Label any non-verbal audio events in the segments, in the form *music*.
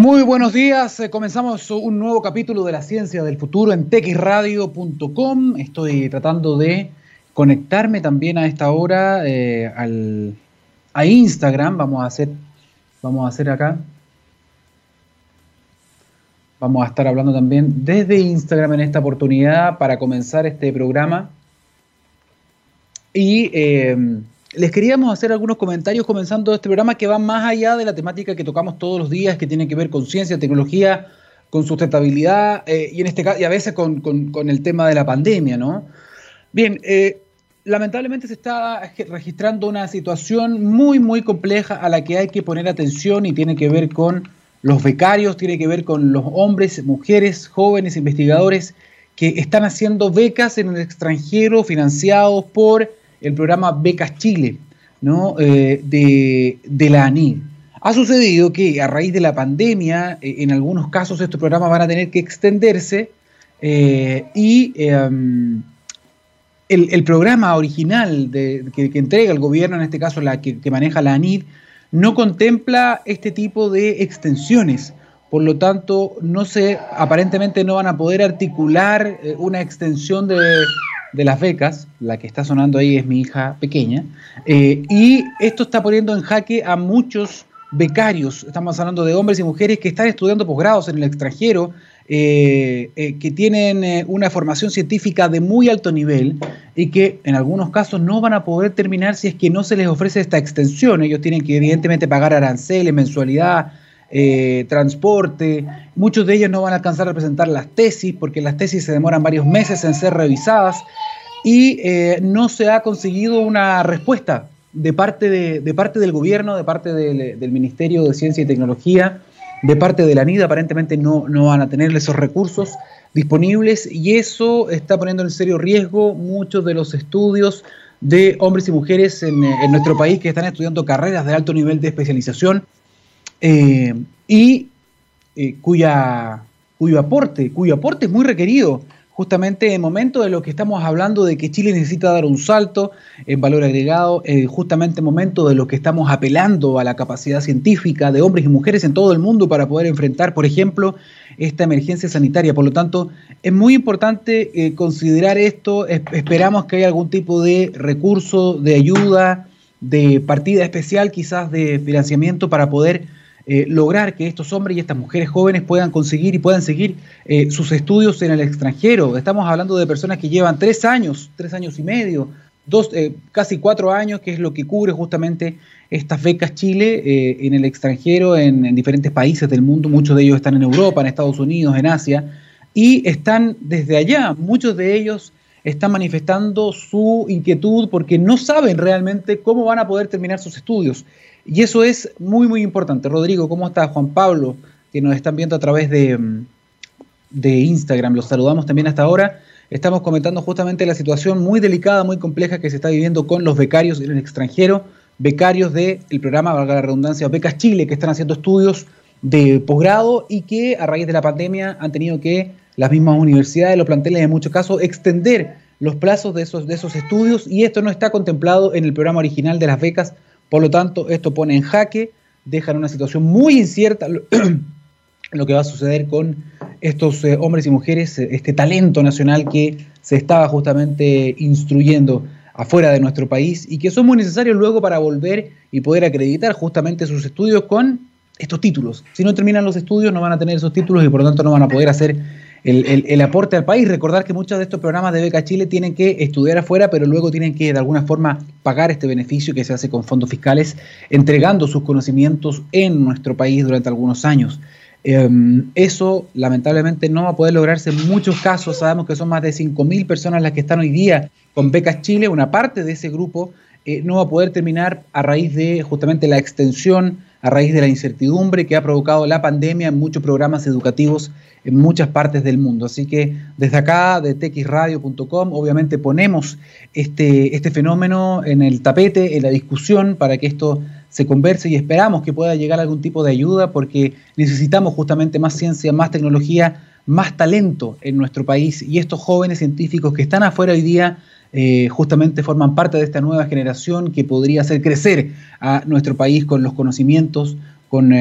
Muy buenos días, eh, comenzamos un nuevo capítulo de la ciencia del futuro en texradio.com. Estoy tratando de conectarme también a esta hora eh, al, a Instagram. Vamos a hacer, vamos a hacer acá. Vamos a estar hablando también desde Instagram en esta oportunidad para comenzar este programa. Y eh, les queríamos hacer algunos comentarios comenzando este programa que va más allá de la temática que tocamos todos los días, que tiene que ver con ciencia, tecnología, con sustentabilidad eh, y en este caso y a veces con, el tema de la pandemia, ¿no? Bien, eh, lamentablemente se está registrando una situación muy muy compleja a la que hay que poner atención y tiene que ver con los becarios, tiene que ver con los hombres, mujeres, jóvenes investigadores que están haciendo becas en el extranjero financiados por el programa Becas Chile ¿no? Eh, de, la ANID. Ha sucedido que a raíz de la pandemia, eh, en algunos casos estos programas van a tener que extenderse eh, y em, el, programa original de, que, entrega el gobierno, en este caso la que, que maneja la ANID, no contempla este tipo de extensiones. Por lo tanto, no se, aparentemente no van a poder articular una extensión de, las becas, la que está sonando ahí es mi hija pequeña, eh, y esto está poniendo en jaque a muchos becarios, estamos hablando de hombres y mujeres que están estudiando posgrados en el extranjero, eh, eh, que tienen una formación científica de muy alto nivel y que en algunos casos no van a poder terminar si es que no se les ofrece esta extensión. Ellos tienen que evidentemente pagar aranceles, mensualidad, transporte. Muchos de ellos no van a alcanzar a presentar las tesis porque las tesis se demoran varios meses en ser revisadas y no se ha conseguido una respuesta de parte, de, parte del gobierno, de parte del Ministerio de Ciencia y Tecnología de parte de la NIDA aparentemente no, van a tener esos recursos disponibles y eso está poniendo en serio riesgo muchos de los estudios de hombres y mujeres en, nuestro país que están estudiando carreras de alto nivel de especialización eh, y eh, cuya, cuyo, aporte, cuyo aporte es muy requerido justamente en momento de lo que estamos hablando de que Chile necesita dar un salto en valor agregado, eh, justamente en momento de lo que estamos apelando a la capacidad científica de hombres y mujeres en todo el mundo para poder enfrentar, por ejemplo, esta emergencia sanitaria. Por lo tanto, es muy importante eh, considerar esto. esperamos que haya algún tipo de recurso, de ayuda, de partida especial, quizás de financiamiento para poder eh, lograr que estos hombres y estas mujeres jóvenes puedan conseguir y puedan seguir eh, sus estudios en el extranjero. Estamos hablando de personas que llevan tres años, tres años y medio, dos, eh, casi cuatro años, que es lo que cubre justamente estas becas Chile en el extranjero, en, diferentes países del mundo. Muchos de ellos están en Europa, en Estados Unidos, en Asia, y están desde allá. Muchos de ellos están manifestando su inquietud porque no saben realmente cómo van a poder terminar sus estudios. Y eso es muy, muy importante. Rodrigo, ¿cómo está Juan Pablo? Que nos están viendo a través de, mm, de Instagram. Los saludamos también hasta ahora. Estamos comentando justamente la situación muy delicada, muy compleja que se está viviendo con los becarios en el extranjero, becarios del programa, valga la redundancia, Becas Chile, que están haciendo estudios de posgrado y que a raíz de la pandemia han tenido que las mismas universidades, los planteles en muchos casos, extender los plazos de esos, de esos estudios y esto no está contemplado en el programa original de las becas por lo tanto, esto pone en jaque, deja en una situación muy incierta *clears throat* lo que va a suceder con estos eh, hombres y mujeres, eh, este talento nacional que se estaba justamente instruyendo afuera de nuestro país y que son muy necesarios luego para volver y poder acreditar justamente sus estudios con estos títulos. Si no terminan los estudios no van a tener esos títulos y por lo tanto no van a poder hacer el, aporte al país. Recordar que muchos de estos programas de Beca Chile tienen que estudiar afuera, pero luego tienen que de alguna forma pagar este beneficio que se hace con fondos fiscales, entregando sus conocimientos en nuestro país durante algunos años. Em, eso lamentablemente no va a poder lograrse en muchos casos. Sabemos que son más de 5.000 personas las que están hoy día con Becas Chile. Una parte de ese grupo eh, no va a poder terminar a raíz de justamente la extensión, a raíz de la incertidumbre que ha provocado la pandemia en muchos programas educativos en muchas partes del mundo. Así que desde acá, de texradio.com, obviamente ponemos este, este fenómeno en el tapete, en la discusión, para que esto se converse y esperamos que pueda llegar algún tipo de ayuda porque necesitamos justamente más ciencia, más tecnología, más talento en nuestro país y estos jóvenes científicos que están afuera hoy día eh, justamente forman parte de esta nueva generación que podría hacer crecer a nuestro país con los conocimientos, con,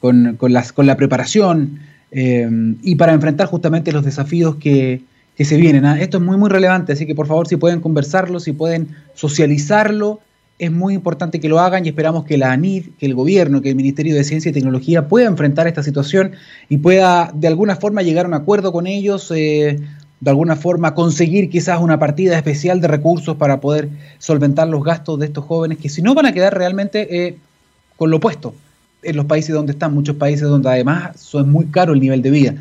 con, las, con la preparación y para enfrentar justamente los desafíos que, que se vienen. ¿ah? Esto es muy, muy relevante, así que por favor si pueden conversarlo, si pueden socializarlo, es muy importante que lo hagan y esperamos que la ANID, que el gobierno, que el Ministerio de Ciencia y Tecnología pueda enfrentar esta situación y pueda de alguna forma llegar a un acuerdo con ellos, eh, de alguna forma conseguir quizás una partida especial de recursos para poder solventar los gastos de estos jóvenes que si no van a quedar realmente eh, con lo opuesto en los países donde están, muchos países donde además es muy caro el nivel de vida.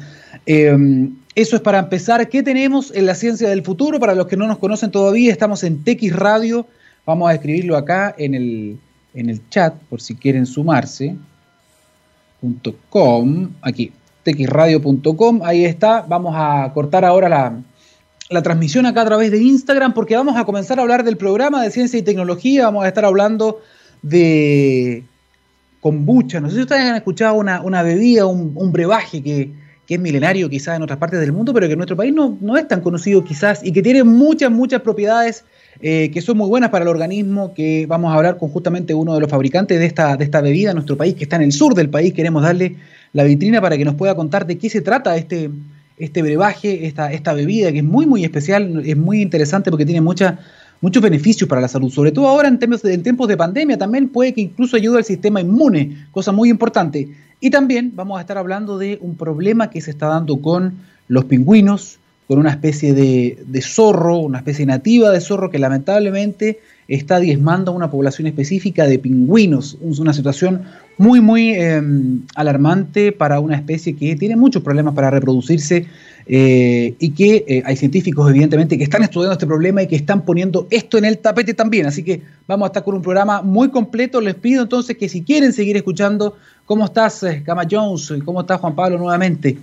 Eh, eso es para empezar. ¿Qué tenemos en la ciencia del futuro? Para los que no nos conocen todavía, estamos en TX Radio. Vamos a escribirlo acá en el, en el chat, por si quieren sumarse. .com, aquí, txradio.com, ahí está. Vamos a cortar ahora la, la transmisión acá a través de Instagram porque vamos a comenzar a hablar del programa de ciencia y tecnología. Vamos a estar hablando de kombucha. No sé si ustedes han escuchado una, una bebida, un, un brebaje que, que es milenario quizás en otras partes del mundo, pero que en nuestro país no, no es tan conocido quizás y que tiene muchas, muchas propiedades eh, que son muy buenas para el organismo, que vamos a hablar con justamente uno de los fabricantes de esta, de esta bebida en nuestro país, que está en el sur del país. Queremos darle la vitrina para que nos pueda contar de qué se trata este, este brebaje, esta, esta bebida, que es muy, muy especial, es muy interesante porque tiene mucha, muchos beneficios para la salud, sobre todo ahora en, en tiempos de pandemia, también puede que incluso ayude al sistema inmune, cosa muy importante. Y también vamos a estar hablando de un problema que se está dando con los pingüinos, con una especie de, zorro, una especie nativa de zorro que lamentablemente está diezmando a una población específica de pingüinos. Una situación muy, muy em, alarmante para una especie que tiene muchos problemas para reproducirse eh, y que eh, hay científicos, evidentemente, que están estudiando este problema y que están poniendo esto en el tapete también. Así que vamos a estar con un programa muy completo. Les pido entonces que si quieren seguir escuchando, ¿cómo estás, Cama eh, Jones? ¿Cómo estás, Juan Pablo, nuevamente?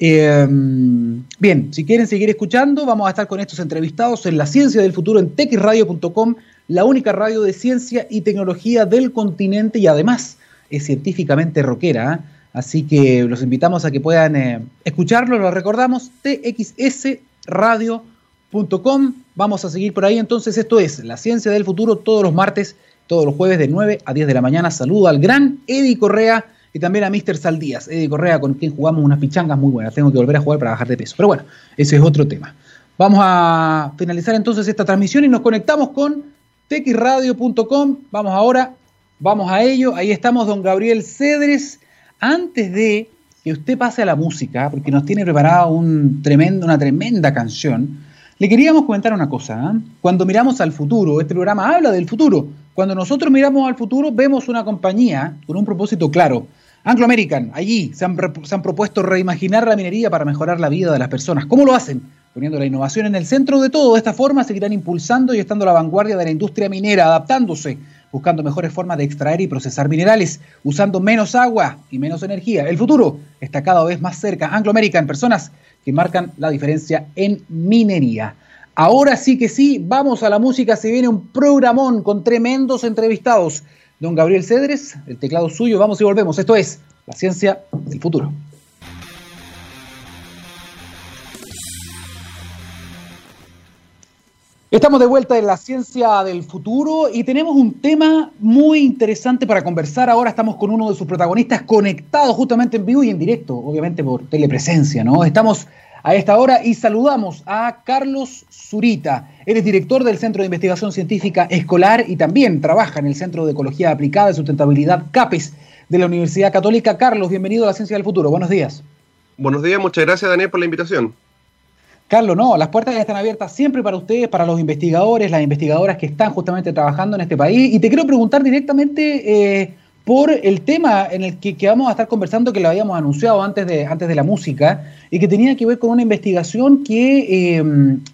bien, si quieren seguir escuchando, vamos a estar con estos entrevistados en La Ciencia del Futuro en texradio.com, la única radio de ciencia y tecnología del continente y además es científicamente rockera. Así que los invitamos a que puedan eh, escucharlo, lo recordamos, txsradio.com. Vamos a seguir por ahí entonces, esto es La Ciencia del Futuro todos los martes, todos los jueves de 9 a 10 de la mañana. Saludo al gran Eddie Correa y también a Mr. Saldías, Eddie Correa, con quien jugamos unas pichangas muy buenas. Tengo que volver a jugar para bajar de peso. Pero bueno, ese es otro tema. Vamos a finalizar entonces esta transmisión y nos conectamos con txradio.com. Vamos ahora, vamos a ello. Ahí estamos, don Gabriel Cedres antes de que usted pase a la música, porque nos tiene preparada un tremendo, una tremenda canción, le queríamos comentar una cosa. ¿eh? Cuando miramos al futuro, este programa habla del futuro. Cuando nosotros miramos al futuro, vemos una compañía con un propósito claro. Anglo American, allí se han, se han propuesto reimaginar la minería para mejorar la vida de las personas. ¿Cómo lo hacen? Poniendo la innovación en el centro de todo. De esta forma seguirán impulsando y estando a la vanguardia de la industria minera, adaptándose buscando mejores formas de extraer y procesar minerales, usando menos agua y menos energía. El futuro está cada vez más cerca. Anglo American, personas que marcan la diferencia en minería. Ahora sí que sí, vamos a la música. Se viene un programón con tremendos entrevistados. Don Gabriel Cedres, el teclado suyo. Vamos y volvemos. Esto es La Ciencia del Futuro. Estamos de vuelta en la ciencia del futuro y tenemos un tema muy interesante para conversar. Ahora estamos con uno de sus protagonistas conectados justamente en vivo y en directo, obviamente por telepresencia, ¿no? Estamos a esta hora y saludamos a Carlos Zurita. Él es director del Centro de Investigación Científica Escolar y también trabaja en el Centro de Ecología Aplicada y Sustentabilidad CAPES de la Universidad Católica. Carlos, bienvenido a la ciencia del futuro. Buenos días. Buenos días, muchas gracias Daniel por la invitación. Carlos, no, las puertas están abiertas siempre para ustedes, para los investigadores, las investigadoras que están justamente trabajando en este país. Y te quiero preguntar directamente eh, por el tema en el que, vamos a estar conversando, que lo habíamos anunciado antes de, antes de la música, y que tenía que ver con una investigación que eh,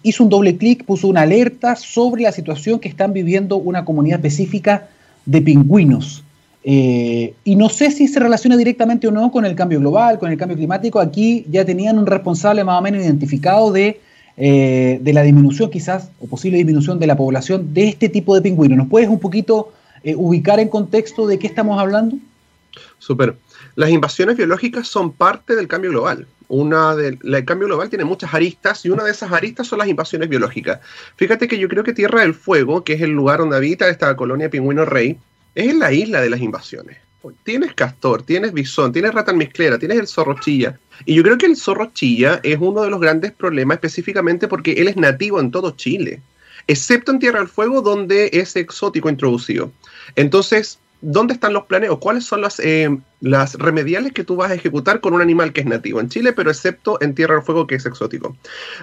hizo un doble clic, puso una alerta sobre la situación que están viviendo una comunidad específica de pingüinos. Eh, y no sé si se relaciona directamente o no con el cambio global, con el cambio climático. Aquí ya tenían un responsable más o menos identificado de, eh, de la disminución quizás, o posible disminución de la población de este tipo de pingüinos. ¿Nos puedes un poquito eh, ubicar en contexto de qué estamos hablando? Súper. Las invasiones biológicas son parte del cambio global. Una el cambio global tiene muchas aristas y una de esas aristas son las invasiones biológicas. Fíjate que yo creo que Tierra del Fuego, que es el lugar donde habita esta colonia pingüino rey, es la isla de las invasiones. tienes castor, tienes bisón, tienes rata almizclera, tienes el zorro chilla. Y yo creo que el zorro chilla es uno de los grandes problemas específicamente porque él es nativo en todo Chile, excepto en Tierra del Fuego donde es exótico introducido. Entonces, ¿dónde están los planes o cuáles son las, eh, las remediales que tú vas a ejecutar con un animal que es nativo en Chile, pero excepto en Tierra del Fuego que es exótico?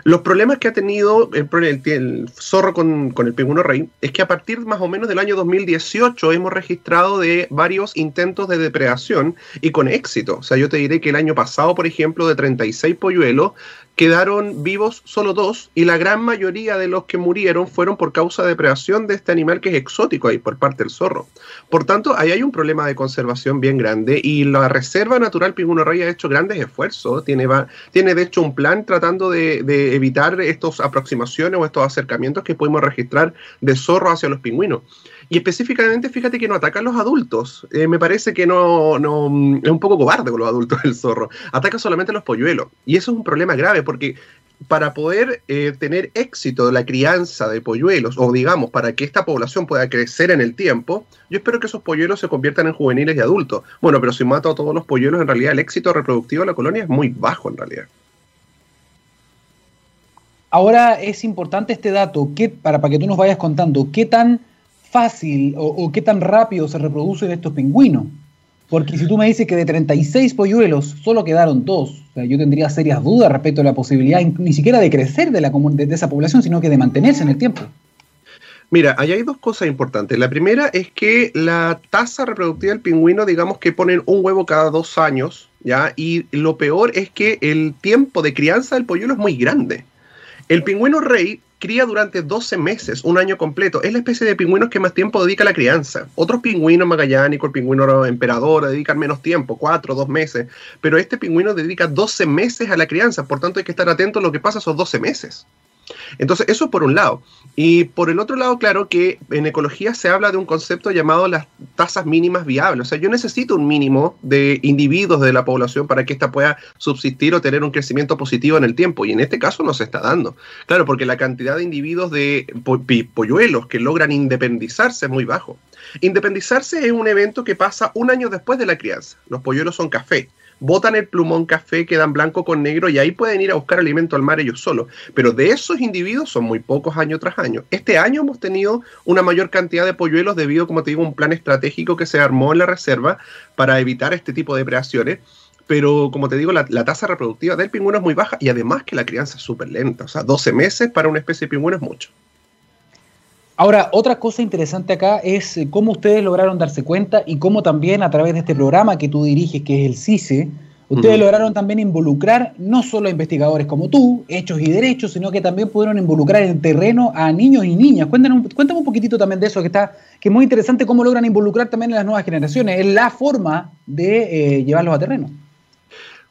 Los problemas que ha tenido el, zorro con, con, el pingüino rey es que a partir más o menos del año 2018 hemos registrado de varios intentos de depredación y con éxito. O sea, yo te diré que el año pasado, por ejemplo, de 36 polluelos, quedaron vivos solo dos y la gran mayoría de los que murieron fueron por causa de depredación de este animal que es exótico ahí por parte del zorro. Por tanto, ahí hay un problema de conservación bien grande y la Reserva Natural Pingüino Rey ha hecho grandes esfuerzos. Tiene, tiene de hecho un plan tratando de, de evitar estas aproximaciones o estos acercamientos que podemos registrar de zorro hacia los pingüinos. Y específicamente, fíjate que no ataca a los adultos. Eh, me parece que no, no, es un poco cobarde con los adultos *laughs* el zorro. Ataca solamente a los polluelos. Y eso es un problema grave porque para poder eh, tener éxito la crianza de polluelos, o digamos, para que esta población pueda crecer en el tiempo, yo espero que esos polluelos se conviertan en juveniles y adultos. Bueno, pero si mato a todos los polluelos, en realidad el éxito reproductivo de la colonia es muy bajo en realidad. Ahora es importante este dato, que, para, para que tú nos vayas contando, ¿qué tan fácil o, qué tan rápido se reproducen estos pingüinos. Porque si tú me dices que de 36 polluelos solo quedaron dos, yo tendría serias dudas respecto a la posibilidad ni siquiera de crecer de, la, de esa población, sino que de mantenerse en el tiempo. Mira, ahí hay dos cosas importantes. La primera es que la tasa reproductiva del pingüino, digamos que ponen un huevo cada dos años, ¿ya? Y lo peor es que el tiempo de crianza del polluelo es muy grande. El pingüino rey cría durante 12 meses, un año completo. Es la especie de pingüinos que más tiempo dedica a la crianza. Otros pingüinos magallánicos, el pingüino emperador, dedican menos tiempo, 4, 2 meses. Pero este pingüino dedica 12 meses a la crianza, por tanto hay que estar atento a lo que pasa esos 12 meses. Entonces, eso por un lado. Y por el otro lado, claro que en ecología se habla de un concepto llamado las tasas mínimas viables. O sea, yo necesito un mínimo de individuos de la población para que ésta pueda subsistir o tener un crecimiento positivo en el tiempo. Y en este caso no se está dando. Claro, porque la cantidad de individuos de polluelos que logran independizarse es muy bajo. Independizarse es un evento que pasa un año después de la crianza. Los polluelos son café botan el plumón café, quedan blanco con negro y ahí pueden ir a buscar alimento al mar ellos solos. Pero de esos individuos son muy pocos año tras año. Este año hemos tenido una mayor cantidad de polluelos debido, como te digo, a un plan estratégico que se armó en la reserva para evitar este tipo de predaciones pero como te digo, la, tasa reproductiva del pingüino es muy baja y además que la crianza es súper lenta. O sea, 12 meses para una especie de pingüino es mucho. Ahora, otra cosa interesante acá es eh, cómo ustedes lograron darse cuenta y cómo también a través de este programa que tú diriges, que es el CICE, ustedes lograron también involucrar no solo a investigadores como tú, hechos y derechos, sino que también pudieron involucrar en terreno a niños y niñas. Cuéntanos, cuéntame un poquitito también de eso, que está que es muy interesante cómo logran involucrar también a las nuevas generaciones. Es la forma de eh, llevarlos a terreno.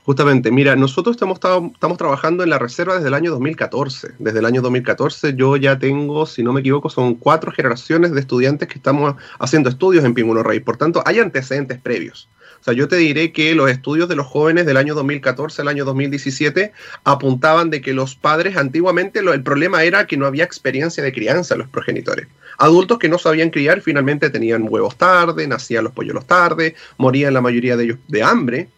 Justamente, mira, nosotros estamos, trabajando en la reserva desde el año 2014. Desde el año 2014 yo ya tengo, si no me equivoco, son cuatro generaciones de estudiantes que estamos haciendo estudios en Pingüino Rey. Por tanto, hay antecedentes previos. O sea, yo te diré que los estudios de los jóvenes del año 2014 al año 2017 apuntaban de que los padres antiguamente el problema era que no había experiencia de crianza en los progenitores. Adultos que no sabían criar finalmente tenían huevos tarde, nacían los polluelos tarde, morían la mayoría de ellos de hambre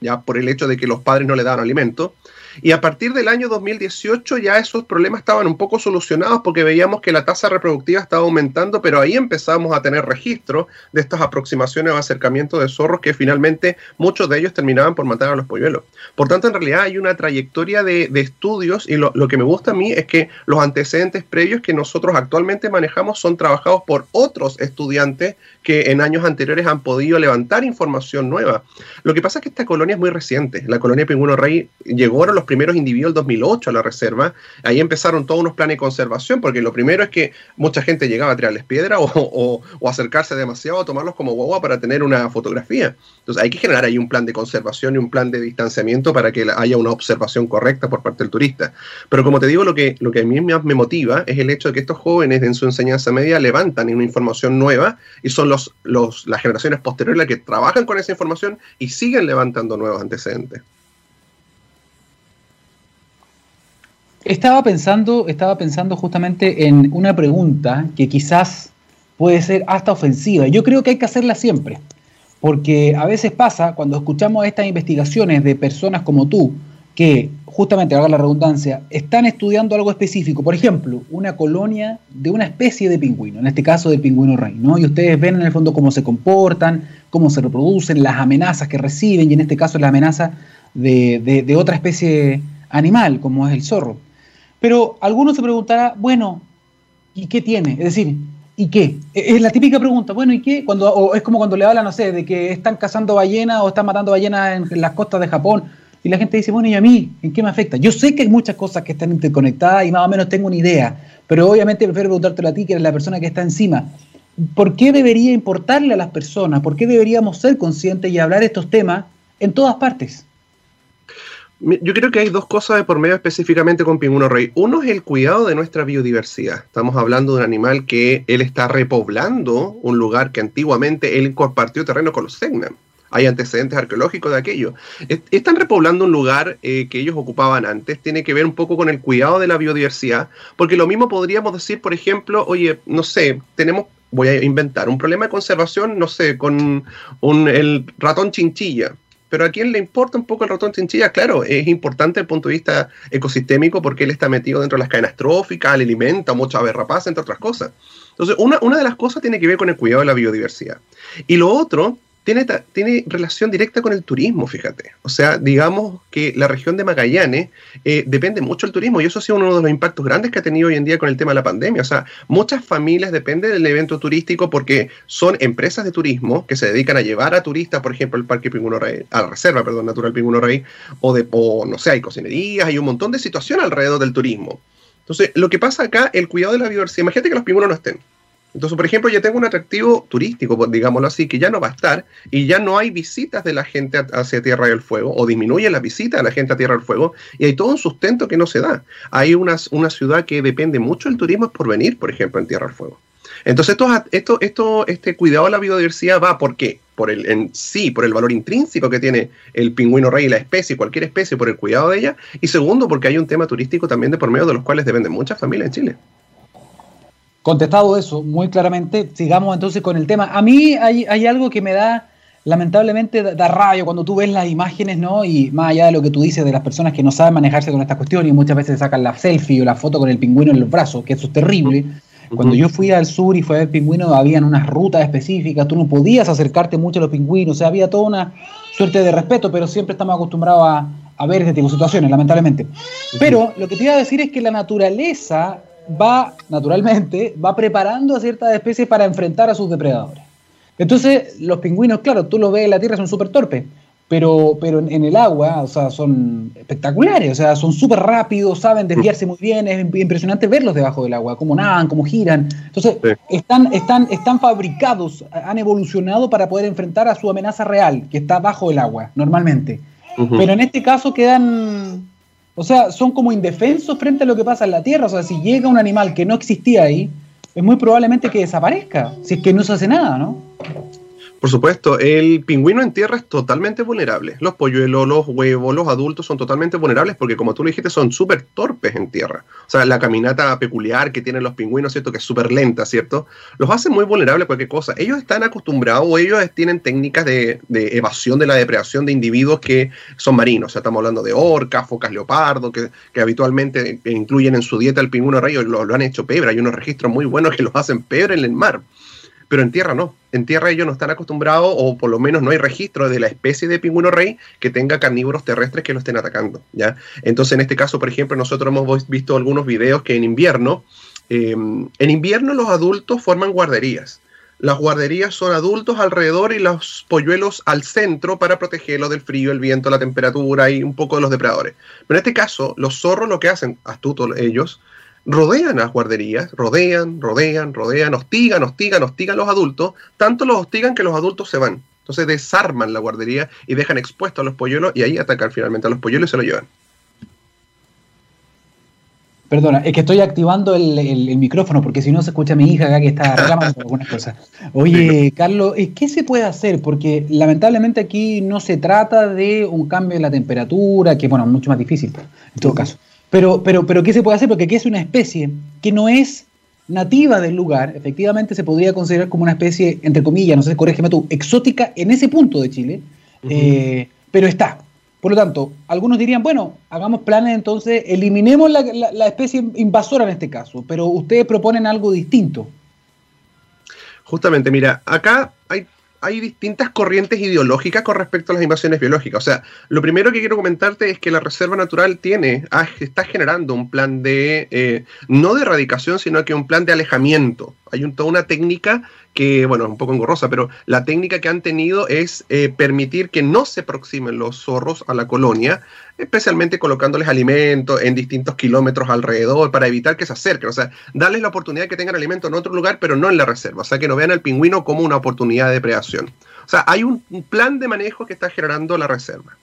ya por el hecho de que los padres no le daban alimento. Y a partir del año 2018 ya esos problemas estaban un poco solucionados porque veíamos que la tasa reproductiva estaba aumentando, pero ahí empezamos a tener registro de estas aproximaciones o acercamientos de zorros que finalmente muchos de ellos terminaban por matar a los polluelos. Por tanto, en realidad hay una trayectoria de, estudios y lo, lo, que me gusta a mí es que los antecedentes previos que nosotros actualmente manejamos son trabajados por otros estudiantes que en años anteriores han podido levantar información nueva. Lo que pasa es que esta colonia es muy reciente. La colonia de Pingüino Rey llegaron los primeros individuos en 2008 a la reserva. Ahí empezaron todos unos planes de conservación, porque lo primero es que mucha gente llegaba a tirarles piedra *laughs* o, acercarse demasiado a tomarlos como guagua para tener una fotografía. Entonces hay que generar ahí un plan de conservación y un plan de distanciamiento para que haya una observación correcta por parte del turista. Pero como te digo, lo que, lo que a mí me motiva es el hecho de que estos jóvenes en su enseñanza media levantan una información nueva y son los, los, las generaciones posteriores las que trabajan con esa información y siguen levantando nuevos antecedentes. Estaba pensando, estaba pensando justamente en una pregunta que quizás puede ser hasta ofensiva. Yo creo que hay que hacerla siempre, porque a veces pasa cuando escuchamos estas investigaciones de personas como tú, que justamente, haga la redundancia, están estudiando algo específico, por ejemplo, una colonia de una especie de pingüino, en este caso del pingüino rey, ¿no? Y ustedes ven en el fondo cómo se comportan, cómo se reproducen, las amenazas que reciben, y en este caso la amenaza de, de otra especie animal, como es el zorro. Pero alguno se preguntará, bueno, ¿y qué tiene? Es decir, ¿y qué? E, es la típica pregunta, bueno, ¿y qué? Cuando, o es como cuando le hablan, no sé, de que están cazando ballenas o están matando ballenas en, las costas de Japón. Y la gente dice, bueno, ¿y a mí? ¿En qué me afecta? Yo sé que hay muchas cosas que están interconectadas y más o menos tengo una idea, pero obviamente prefiero preguntártelo a ti, que eres la persona que está encima. ¿Por qué debería importarle a las personas? ¿Por qué deberíamos ser conscientes y hablar estos temas en todas partes? Yo creo que hay dos cosas de por medio específicamente con Pingüino Rey. Uno es el cuidado de nuestra biodiversidad. Estamos hablando de un animal que él está repoblando un lugar que antiguamente él compartió terreno con los Segnan. Hay antecedentes arqueológicos de aquello. Están repoblando un lugar eh, que ellos ocupaban antes. Tiene que ver un poco con el cuidado de la biodiversidad. Porque lo mismo podríamos decir, por ejemplo, oye, no sé, tenemos voy a inventar un problema de conservación, no sé, con un, el ratón chinchilla pero a quién le importa un poco el ratón chinchilla, claro, es importante desde el punto de vista ecosistémico porque él está metido dentro de las cadenas tróficas, le alimenta mucha ave rapaz, entre otras cosas. Entonces, una de las cosas tiene que ver con el cuidado de la biodiversidad. Y lo otro tiene, relación directa con el turismo, fíjate. O sea, digamos que la región de Magallanes eh, depende mucho del turismo y eso ha sido uno de los impactos grandes que ha tenido hoy en día con el tema de la pandemia. O sea, muchas familias dependen del evento turístico porque son empresas de turismo que se dedican a llevar a turistas, por ejemplo, al Parque Pinguno Rey, a la Reserva, perdón, Natural Pinguno Rey, o, de, o no sé, hay cocinerías, hay un montón de situaciones alrededor del turismo. Entonces, lo que pasa acá, el cuidado de la biodiversidad, imagínate que los pingüinos no estén entonces, por ejemplo, ya tengo un atractivo turístico, digámoslo así, que ya no va a estar y ya no hay visitas de la gente hacia Tierra del Fuego o disminuye la visita de la gente a Tierra del Fuego y hay todo un sustento que no se da. Hay una, una ciudad que depende mucho del turismo por venir, por ejemplo, en Tierra del Fuego. Entonces, esto, esto, esto, este cuidado a la biodiversidad va ¿por qué? Por el, en sí, por el valor intrínseco que tiene el pingüino rey, la especie, cualquier especie, por el cuidado de ella. Y segundo, porque hay un tema turístico también de por medio de los cuales dependen muchas familias en Chile. Contestado eso muy claramente, sigamos entonces con el tema. A mí hay, algo que me da, lamentablemente, da, rayo cuando tú ves las imágenes, ¿no? Y más allá de lo que tú dices de las personas que no saben manejarse con esta cuestión y muchas veces sacan la selfie o la foto con el pingüino en los brazos, que eso es terrible. Cuando yo fui al sur y fue a ver pingüinos, habían unas rutas específicas, tú no podías acercarte mucho a los pingüinos, o sea, había toda una suerte de respeto, pero siempre estamos acostumbrados a, a ver este tipo de situaciones, lamentablemente. Pero lo que te iba a decir es que la naturaleza va, naturalmente, va preparando a ciertas especies para enfrentar a sus depredadores. Entonces, los pingüinos, claro, tú los ves en la Tierra, son súper torpes, pero, pero en, el agua, o sea, son espectaculares, o sea, son súper rápidos, saben desviarse muy bien, es impresionante verlos debajo del agua, cómo nadan, cómo giran. Entonces, están, están, están fabricados, han evolucionado para poder enfrentar a su amenaza real, que está bajo el agua, normalmente. Pero en este caso quedan o sea, son como indefensos frente a lo que pasa en la Tierra. O sea, si llega un animal que no existía ahí, es muy probablemente que desaparezca, si es que no se hace nada, ¿no? Por supuesto, el pingüino en tierra es totalmente vulnerable. Los polluelos, los huevos, los adultos son totalmente vulnerables porque, como tú lo dijiste, son súper torpes en tierra. O sea, la caminata peculiar que tienen los pingüinos, ¿cierto? Que es súper lenta, ¿cierto? Los hace muy vulnerables a cualquier cosa. Ellos están acostumbrados o ellos tienen técnicas de, evasión de la depredación de individuos que son marinos. O sea, estamos hablando de orcas, focas leopardo, que, habitualmente incluyen en su dieta el pingüino rey, lo, lo han hecho pebre. Hay unos registros muy buenos que los hacen pebre en el mar pero en tierra no. En tierra ellos no están acostumbrados, o por lo menos no hay registro de la especie de pingüino rey que tenga carnívoros terrestres que lo estén atacando. ¿ya? Entonces, en este caso, por ejemplo, nosotros hemos visto algunos videos que en invierno, em, en invierno los adultos forman guarderías. Las guarderías son adultos alrededor y los polluelos al centro para protegerlos del frío, el viento, la temperatura y un poco de los depredadores. Pero en este caso, los zorros lo que hacen, astutos ellos, rodean las guarderías, rodean, rodean, rodean, hostigan, hostigan, hostigan a los adultos, tanto los hostigan que los adultos se van. Entonces desarman la guardería y dejan expuestos a los polluelos y ahí atacan finalmente a los polluelos y se lo llevan. Perdona, es que estoy activando el, micrófono porque si no se escucha a mi hija acá que está *laughs* reclamando algunas cosas. Oye, Carlos, ¿qué se puede hacer? Porque lamentablemente aquí no se trata de un cambio en la temperatura, que bueno, es mucho más difícil en todo caso. Pero, pero, pero, ¿qué se puede hacer? Porque aquí es una especie que no es nativa del lugar, efectivamente se podría considerar como una especie, entre comillas, no sé, corrígeme tú, exótica en ese punto de Chile, eh, pero está. Por lo tanto, algunos dirían, bueno, hagamos planes entonces, eliminemos la, la especie invasora en este caso, pero ustedes proponen algo distinto. Justamente, mira, acá hay distintas corrientes ideológicas con respecto a las invasiones biológicas. O sea, lo primero que quiero comentarte es que la Reserva Natural tiene, está generando un plan de, eh, no de erradicación, sino que un plan de alejamiento. Hay toda una técnica que, bueno, es un poco engorrosa, pero la técnica que han tenido es eh, permitir que no se aproximen los zorros a la colonia, especialmente colocándoles alimentos en distintos kilómetros alrededor para evitar que se acerquen. O sea, darles la oportunidad de que tengan alimento en otro lugar, pero no en la reserva. O sea, que no vean al pingüino como una oportunidad de depredación. O sea, hay un, plan de manejo que está generando la reserva.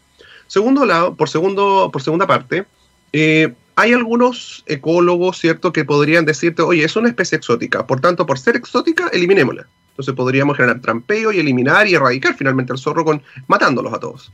Segundo lado, por, segundo, por segunda parte, eh, hay algunos ecólogos, ¿cierto?, que podrían decirte, oye, es una especie exótica, por tanto, por ser exótica, eliminémosla. Entonces podríamos generar trampeo y eliminar y erradicar finalmente al zorro con matándolos a todos.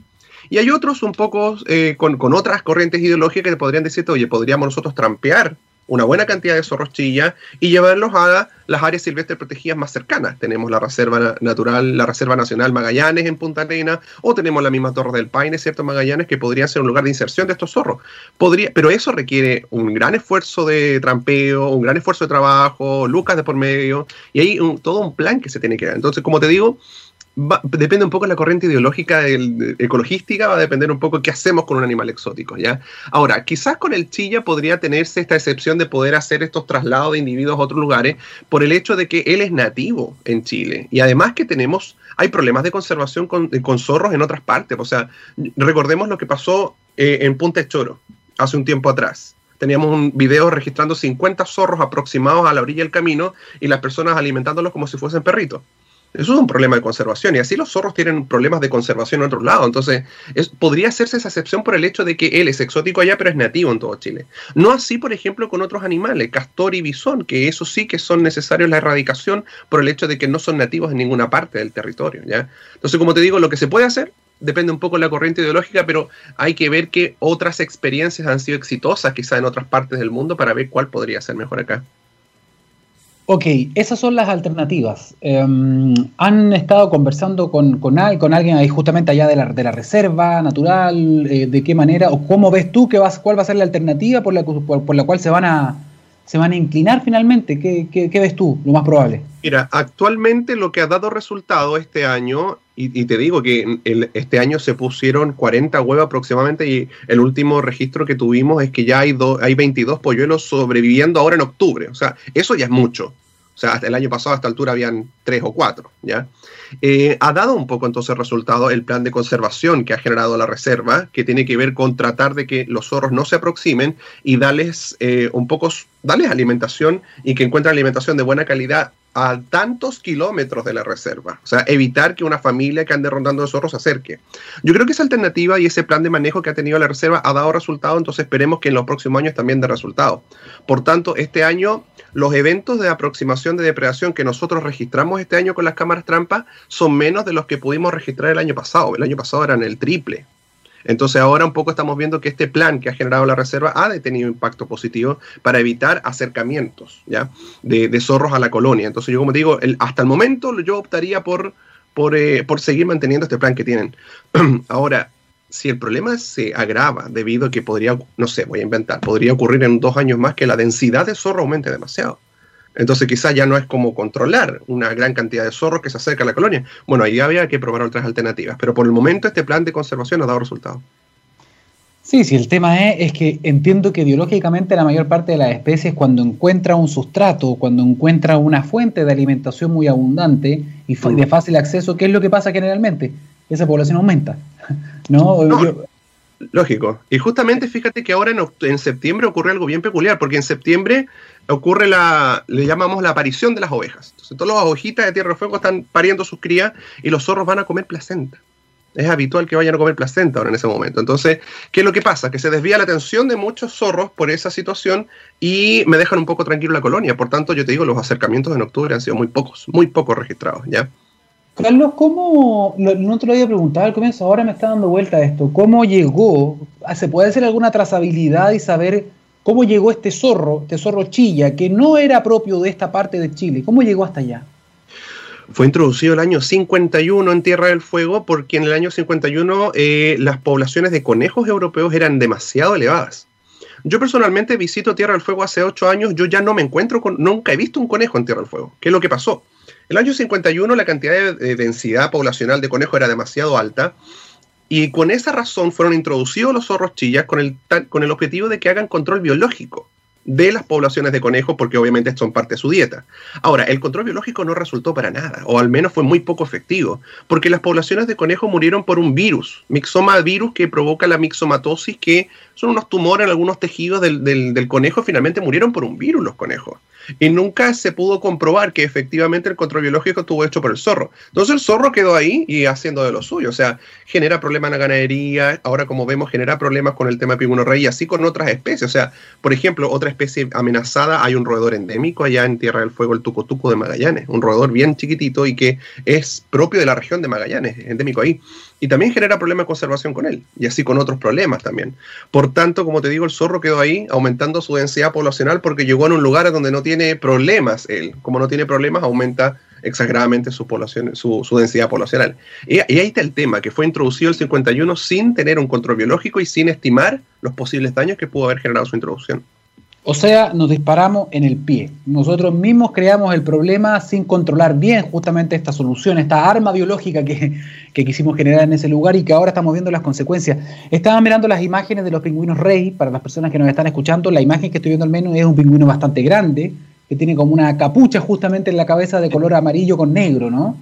Y hay otros un poco eh, con, con, otras corrientes ideológicas que podrían decirte, oye, podríamos nosotros trampear una buena cantidad de zorros chilla y llevarlos a las áreas silvestres protegidas más cercanas. Tenemos la Reserva Natural, la Reserva Nacional Magallanes en Punta Arena, o tenemos la misma Torre del Paine, ¿cierto? Magallanes, que podría ser un lugar de inserción de estos zorros. Podría, pero eso requiere un gran esfuerzo de trampeo, un gran esfuerzo de trabajo, lucas de por medio, y hay todo un plan que se tiene que dar. Entonces, como te digo, depende un poco de la corriente ideológica ecologística, va a depender un poco qué hacemos con un animal exótico, ¿ya? Ahora, quizás con el chilla podría tenerse esta excepción de poder hacer estos traslados de individuos a otros lugares por el hecho de que él es nativo en Chile. Y además que tenemos, hay problemas de conservación con, zorros en otras partes. O sea, recordemos lo que pasó eh, en Punta Choro hace un tiempo atrás teníamos un video registrando 50 zorros aproximados a la orilla del camino y las personas alimentándolos como si fuesen perritos. Eso es un problema de conservación y así los zorros tienen problemas de conservación en otro lado. Entonces, podría hacerse esa excepción por el hecho de que él es exótico allá, pero es nativo en todo Chile. No así, por ejemplo, con otros animales, castor y bisón, que eso sí que son necesarios la erradicación por el hecho de que no son nativos en ninguna parte del territorio. ¿ya? Entonces, como te digo, lo que se puede hacer depende un poco de la corriente ideológica, pero hay que ver que otras experiencias han sido exitosas quizá en otras partes del mundo para ver cuál podría ser mejor acá. Ok, esas son las alternativas. Em, ¿Han estado conversando con, con, alguien ahí justamente allá de la, de la reserva natural? Eh, ¿De qué manera? ¿O cómo ves tú que vas, cuál va a ser la alternativa por la, por, la cual se van, a, se van a inclinar finalmente? ¿Qué, ¿Qué, ves tú, lo más probable? Mira, actualmente lo que ha dado resultado este año, y, te digo que este año se pusieron 40 huevos aproximadamente y el último registro que tuvimos es que ya hay, hay 22 polluelos sobreviviendo ahora en octubre. O sea, eso ya es mucho. O sea, hasta el año pasado a esta altura habían tres o cuatro, ¿ya? Eh, ha dado un poco entonces resultado el plan de conservación que ha generado la reserva, que tiene que ver con tratar de que los zorros no se aproximen y darles eh, un poco, darles alimentación y que encuentren alimentación de buena calidad a tantos kilómetros de la reserva. O sea, evitar que una familia que ande rondando de zorros se acerque. Yo creo que esa alternativa y ese plan de manejo que ha tenido la reserva ha dado resultado, entonces esperemos que en los próximos años también dé resultado. Por tanto, este año los eventos de aproximación de depredación que nosotros registramos este año con las cámaras trampa son menos de los que pudimos registrar el año pasado. El año pasado eran el triple. Entonces ahora un poco estamos viendo que este plan que ha generado la reserva ha tenido impacto positivo para evitar acercamientos ¿ya? De, zorros a la colonia. Entonces yo como digo, hasta el momento yo optaría por, por, eh, por seguir manteniendo este plan que tienen. *clears throat* ahora, si el problema se agrava debido a que podría, no sé, voy a inventar, podría ocurrir en dos años más que la densidad de zorro aumente demasiado. Entonces quizás ya no es como controlar una gran cantidad de zorros que se acerca a la colonia. Bueno, ahí había que probar otras alternativas, pero por el momento este plan de conservación ha dado resultados. Sí, sí, el tema es, es, que entiendo que biológicamente la mayor parte de las especies cuando encuentra un sustrato, cuando encuentra una fuente de alimentación muy abundante y de fácil acceso, ¿qué es lo que pasa generalmente? Esa población aumenta. *laughs* ¿no? Lógico. Y justamente fíjate que ahora en, septiembre ocurre algo bien peculiar, porque en septiembre ocurre la, le llamamos la aparición de las ovejas. Entonces, todas las ovejitas de Tierra de Fuego están pariendo sus crías y los zorros van a comer placenta. Es habitual que vayan a comer placenta ahora en ese momento. Entonces, ¿qué es lo que pasa? Que se desvía la atención de muchos zorros por esa situación y me dejan un poco tranquilo la colonia. Por tanto, yo te digo, los acercamientos en octubre han sido muy pocos, muy pocos registrados, ¿ya? Carlos, ¿cómo, no te lo había preguntado al comienzo, ahora me está dando vuelta esto, ¿cómo llegó? ¿Se puede hacer alguna trazabilidad y saber ¿Cómo llegó este zorro, este zorro chilla, que no era propio de esta parte de Chile? ¿Cómo llegó hasta allá? Fue introducido el año 51 en Tierra del Fuego porque en el año 51 eh, las poblaciones de conejos europeos eran demasiado elevadas. Yo personalmente visito Tierra del Fuego hace ocho años, yo ya no me encuentro con, nunca he visto un conejo en Tierra del Fuego. ¿Qué es lo que pasó? El año 51 la cantidad de, densidad poblacional de conejos era demasiado alta y con esa razón fueron introducidos los zorros chillas con el, con el objetivo de que hagan control biológico de las poblaciones de conejos, porque obviamente son parte de su dieta. Ahora, el control biológico no resultó para nada, o al menos fue muy poco efectivo, porque las poblaciones de conejos murieron por un virus, mixoma virus que provoca la mixomatosis, que son unos tumores en algunos tejidos del, del conejo, finalmente murieron por un virus los conejos y nunca se pudo comprobar que efectivamente el control biológico estuvo hecho por el zorro. Entonces el zorro quedó ahí y haciendo de lo suyo, o sea, genera problemas en la ganadería, ahora como vemos genera problemas con el tema de rey y así con otras especies, o sea, por ejemplo, otra especie amenazada, hay un roedor endémico allá en Tierra del Fuego, el tucotuco de Magallanes, un roedor bien chiquitito y que es propio de la región de Magallanes, endémico ahí y también genera problemas de conservación con él, y así con otros problemas también. Por tanto, como te digo, el zorro quedó ahí aumentando su densidad poblacional porque llegó en un lugar donde no tiene problemas él. Como no tiene problemas, aumenta exageradamente su, población, su, densidad poblacional. Y, y, ahí está el tema, que fue introducido el 51 sin tener un control biológico y sin estimar los posibles daños que pudo haber generado su introducción. O sea, nos disparamos en el pie. Nosotros mismos creamos el problema sin controlar bien justamente esta solución, esta arma biológica que, quisimos generar en ese lugar y que ahora estamos viendo las consecuencias. Estaba mirando las imágenes de los pingüinos rey, para las personas que nos están escuchando, la imagen que estoy viendo al menos es un pingüino bastante grande, que tiene como una capucha justamente en la cabeza de color amarillo con negro, ¿no?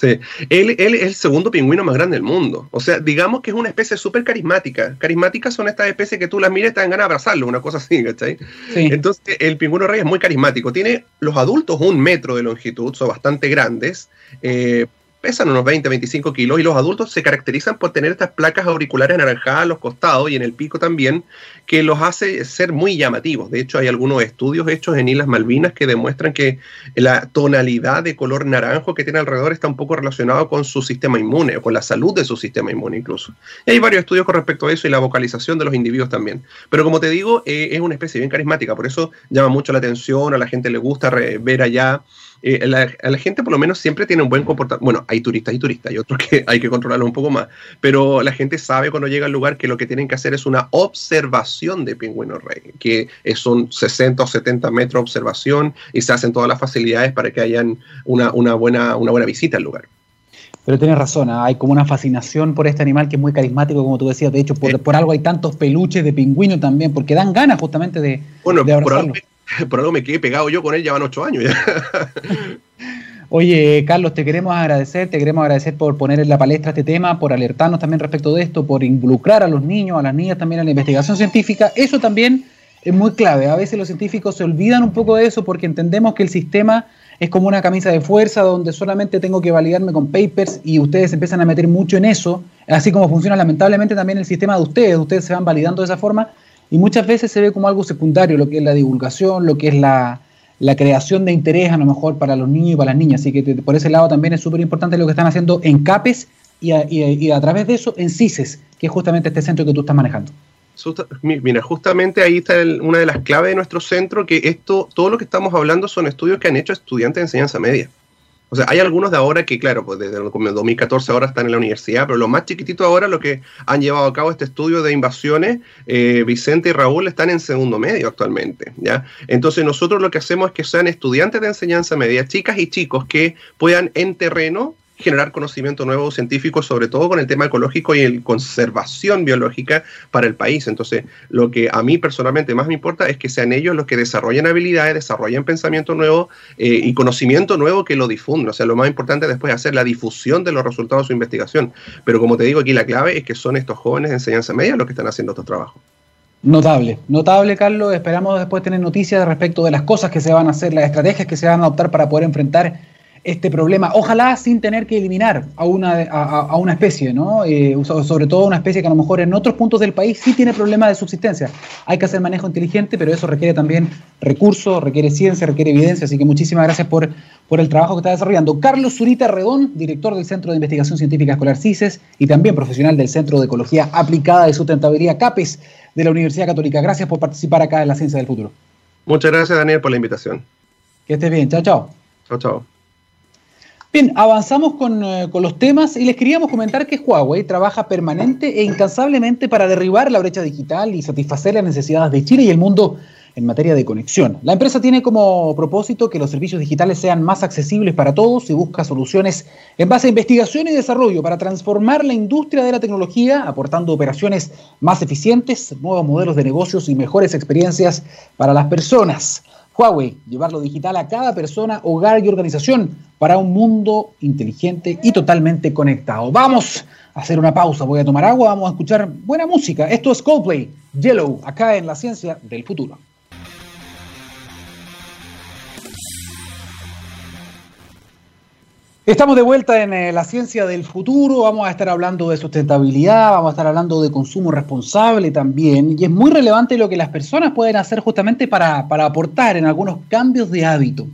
Sí, él, él, es el segundo pingüino más grande del mundo. O sea, digamos que es una especie súper carismática. Carismáticas son estas especies que tú las mires y te dan ganas de abrazarlo, una cosa así, ¿cachai? Sí. Entonces, el pingüino rey es muy carismático. Tiene los adultos un metro de longitud, son bastante grandes. Eh, pesan unos 20, 25 kilos y los adultos se caracterizan por tener estas placas auriculares anaranjadas a los costados y en el pico también, que los hace ser muy llamativos. De hecho, hay algunos estudios hechos en Islas Malvinas que demuestran que la tonalidad de color naranjo que tiene alrededor está un poco relacionado con su sistema inmune o con la salud de su sistema inmune incluso. Y hay varios estudios con respecto a eso y la vocalización de los individuos también. Pero como te digo, eh, es una especie bien carismática, por eso llama mucho la atención, a la gente le gusta ver allá eh, la, gente por lo menos siempre tiene un buen comportamiento. Bueno, hay turistas y turistas, hay otros que *laughs* hay que controlarlo un poco más, pero la gente sabe cuando llega al lugar que lo que tienen que hacer es una observación de pingüino rey, que son 60 o 70 metros de observación y se hacen todas las facilidades para que hayan una, una, buena, una buena visita al lugar. Pero tienes razón, ¿ah? hay como una fascinación por este animal que es muy carismático, como tú decías. De hecho, por, por algo hay tantos peluches de pingüino también, porque dan ganas justamente de, bueno, de abrazarlo. Por *laughs* por algo me quedé pegado yo con él, ya van ocho años. *laughs* Oye, Carlos, te queremos agradecer, te queremos agradecer por poner en la palestra este tema, por alertarnos también respecto de esto, por involucrar a los niños, a las niñas también en la investigación científica. Eso también es muy clave. A veces los científicos se olvidan un poco de eso porque entendemos que el sistema es como una camisa de fuerza donde solamente tengo que validarme con papers y ustedes empiezan a meter mucho en eso, así como funciona lamentablemente también el sistema de ustedes. Ustedes se van validando de esa forma y muchas veces se ve como algo secundario lo que es la divulgación, lo que es la, creación de interés a lo mejor para los niños y para las niñas. Así que por ese lado también es súper importante lo que están haciendo en CAPES y a, y, a, través de eso en CISES, que es justamente este centro que tú estás manejando. Mira, justamente ahí está una de las claves de nuestro centro, que esto, todo lo que estamos hablando son estudios que han hecho estudiantes de enseñanza media. O sea, hay algunos de ahora que, claro, pues desde el 2014 ahora están en la universidad, pero los más chiquititos ahora, lo que han llevado a cabo este estudio de invasiones, eh, Vicente y Raúl están en segundo medio actualmente, ¿ya? Entonces nosotros lo que hacemos es que sean estudiantes de enseñanza media, chicas y chicos que puedan en terreno generar conocimiento nuevo científico, sobre todo con el tema ecológico y el conservación biológica para el país. Entonces, lo que a mí personalmente más me importa es que sean ellos los que desarrollen habilidades, desarrollen pensamiento nuevo eh, y conocimiento nuevo que lo difundan. O sea, lo más importante después es hacer la difusión de los resultados de su investigación. Pero como te digo aquí, la clave es que son estos jóvenes de enseñanza media los que están haciendo estos trabajos. Notable, notable Carlos. Esperamos después tener noticias respecto de las cosas que se van a hacer, las estrategias que se van a adoptar para poder enfrentar este problema, ojalá sin tener que eliminar a una, a, una especie, ¿no? Eh, sobre todo una especie que a lo mejor en otros puntos del país sí tiene problemas de subsistencia. Hay que hacer manejo inteligente, pero eso requiere también recursos, requiere ciencia, requiere evidencia, así que muchísimas gracias por, por el trabajo que está desarrollando. Carlos Zurita Redón, director del Centro de Investigación Científica Escolar CICES y también profesional del Centro de Ecología Aplicada y Sustentabilidad CAPES de la Universidad Católica. Gracias por participar acá en la Ciencia del Futuro. Muchas gracias, Daniel, por la invitación. Que estés bien. Chao, chao. Chao, chao. Bien, avanzamos eh, con, los temas y les queríamos comentar que Huawei trabaja permanente e incansablemente para derribar la brecha digital y satisfacer las necesidades de Chile y el mundo en materia de conexión. La empresa tiene como propósito que los servicios digitales sean más accesibles para todos y busca soluciones en base a investigación y desarrollo para transformar la industria de la tecnología, aportando operaciones más eficientes, nuevos modelos de negocios y mejores experiencias para las personas. Huawei, llevar lo digital a cada persona, hogar y organización para un mundo inteligente y totalmente conectado. Vamos a hacer una pausa, voy a tomar agua, vamos a escuchar buena música. Esto es Coldplay, Yellow, acá en la ciencia del futuro. Estamos de vuelta en eh, la ciencia del futuro, vamos a estar hablando de sustentabilidad, vamos a estar hablando de consumo responsable también, y es muy relevante lo que las personas pueden hacer justamente para, aportar en algunos cambios de hábito.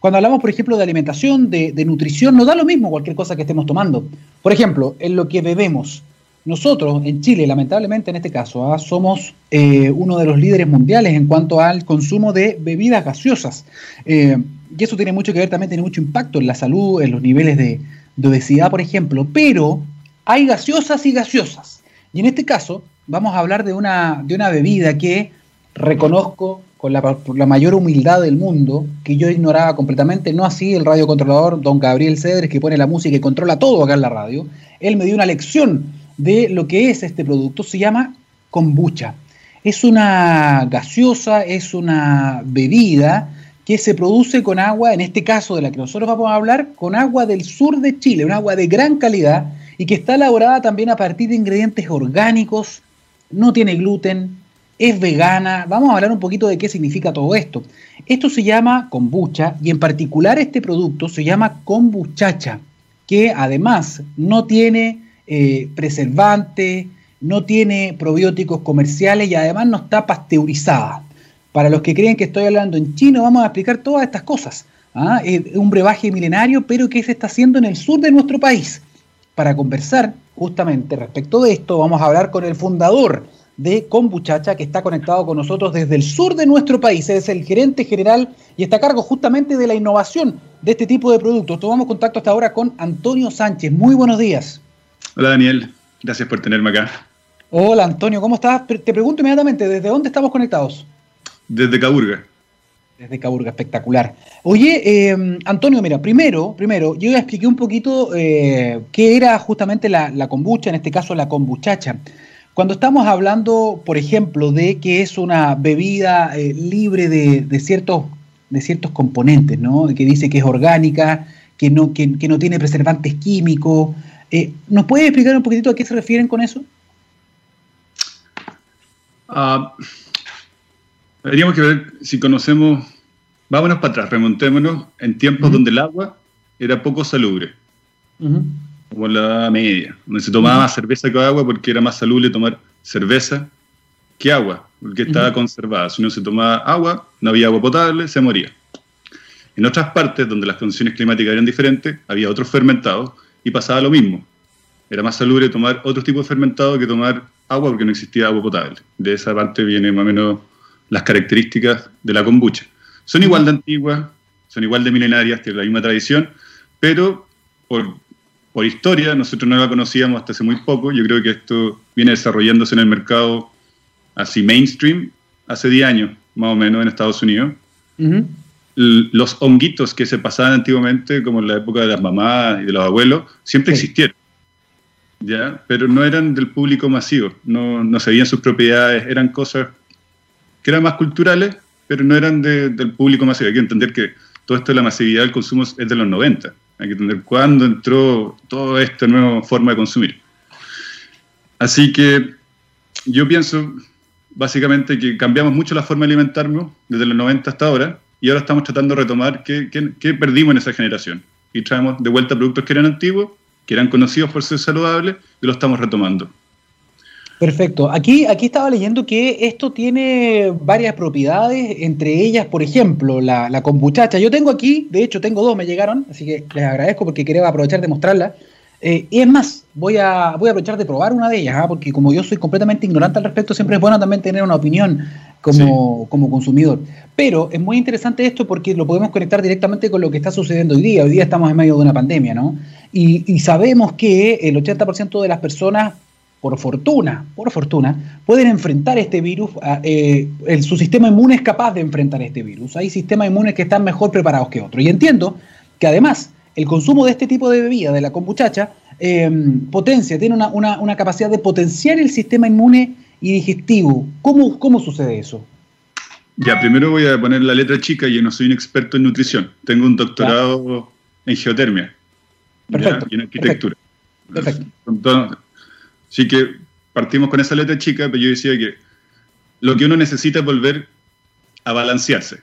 Cuando hablamos, por ejemplo, de alimentación, de, nutrición, no da lo mismo cualquier cosa que estemos tomando. Por ejemplo, en lo que bebemos. Nosotros, en Chile, lamentablemente en este caso, ¿ah? somos eh, uno de los líderes mundiales en cuanto al consumo de bebidas gaseosas. Eh, y eso tiene mucho que ver, también tiene mucho impacto en la salud, en los niveles de, obesidad, por ejemplo, pero hay gaseosas y gaseosas. Y en este caso vamos a hablar de una, de una bebida que reconozco con la, la, mayor humildad del mundo, que yo ignoraba completamente, no así el radiocontrolador don Gabriel Cedres, que pone la música y controla todo acá en la radio. Él me dio una lección de lo que es este producto, se llama kombucha. Es una gaseosa, es una bebida que se produce con agua, en este caso de la que nosotros vamos a hablar, con agua del sur de Chile, un agua de gran calidad y que está elaborada también a partir de ingredientes orgánicos, no tiene gluten, es vegana. Vamos a hablar un poquito de qué significa todo esto. Esto se llama kombucha y en particular este producto se llama kombuchacha, que además no tiene eh, preservante, no tiene probióticos comerciales y además no está pasteurizada. Para los que creen que estoy hablando en chino, vamos a explicar todas estas cosas. ¿ah? Es un brebaje milenario, pero que se está haciendo en el sur de nuestro país. Para conversar justamente respecto de esto, vamos a hablar con el fundador de Kombuchacha, que está conectado con nosotros desde el sur de nuestro país. Es el gerente general y está a cargo justamente de la innovación de este tipo de productos. Tomamos contacto hasta ahora con Antonio Sánchez. Muy buenos días. Hola Daniel, gracias por tenerme acá. Hola Antonio, ¿cómo estás? Te pregunto inmediatamente, ¿desde dónde estamos conectados? Desde Caburga. Desde Caburga, espectacular. Oye, em, Antonio, mira, primero, primero, yo ya expliqué un poquito eh, qué era justamente la, la, kombucha, en este caso la kombuchacha. Cuando estamos hablando, por ejemplo, de que es una bebida eh, libre de, ciertos, de ciertos componentes, ¿no? Que dice que es orgánica, que no, que, no tiene preservantes químicos. Eh, ¿Nos puede explicar un poquitito a qué se refieren con eso? Ah, Tendríamos que ver si conocemos, vámonos para atrás, remontémonos en tiempos donde el agua era poco salubre, como la media, donde se tomaba más cerveza que agua porque era más salubre tomar cerveza que agua, porque estaba conservada. Si no se tomaba agua, no había agua potable, se moría. En otras partes donde las condiciones climáticas eran diferentes, había otros fermentados y pasaba lo mismo. Era más salubre tomar otro tipo de fermentado que tomar agua porque no existía agua potable. De esa parte viene más o menos las características de la kombucha. Son igual de antiguas, son igual de milenarias, tienen la misma tradición, pero por, por historia nosotros no la conocíamos hasta hace muy poco. Yo creo que esto viene desarrollándose en el mercado así mainstream hace 10 años, más o menos, en Estados Unidos. Los honguitos que se pasaban antiguamente, como en la época de las mamás y de los abuelos, siempre existieron. ¿ya? Pero no eran del público masivo, no, no sabían sus propiedades, eran cosas que eran más culturales, pero no eran del público masivo. Hay que entender que todo esto de la masividad del consumo es de los 90. Hay que entender cuándo entró toda esta nueva forma de consumir. Así que yo pienso básicamente que cambiamos mucho la forma de alimentarnos desde los 90 hasta ahora y ahora estamos tratando de retomar qué, qué, perdimos en esa generación. y traemos de vuelta productos que eran antiguos, que eran conocidos por ser saludables, y lo estamos retomando. Perfecto. Aquí, aquí estaba leyendo que esto tiene varias propiedades, entre ellas, por ejemplo, la, la kombuchacha. Yo tengo aquí, de hecho tengo dos, me llegaron, así que les agradezco porque quería aprovechar de mostrarla. Eh, y es más, voy a, voy a aprovechar de probar una de ellas, ¿ah? porque como yo soy completamente ignorante al respecto, siempre es bueno también tener una opinión como, sí. como consumidor. Pero es muy interesante esto porque lo podemos conectar directamente con lo que está sucediendo hoy día. Hoy día estamos en medio de una pandemia, ¿no? Y, y sabemos que el 80% de las personas por fortuna, por fortuna, pueden enfrentar este virus, eh, el, su sistema inmune es capaz de enfrentar este virus. Hay sistemas inmunes que están mejor preparados que otros. Y entiendo que además el consumo de este tipo de bebida, de la kombuchacha, eh, potencia, tiene una, una, una, capacidad de potenciar el sistema inmune y digestivo. ¿Cómo, cómo sucede eso? Ya, primero voy a poner la letra chica, yo no soy un experto en nutrición, tengo un doctorado en geotermia Perfecto, ¿ya? y en arquitectura. Perfecto. Perfecto. Así que partimos con esa letra chica, pero yo decía que lo que uno necesita es volver a balancearse.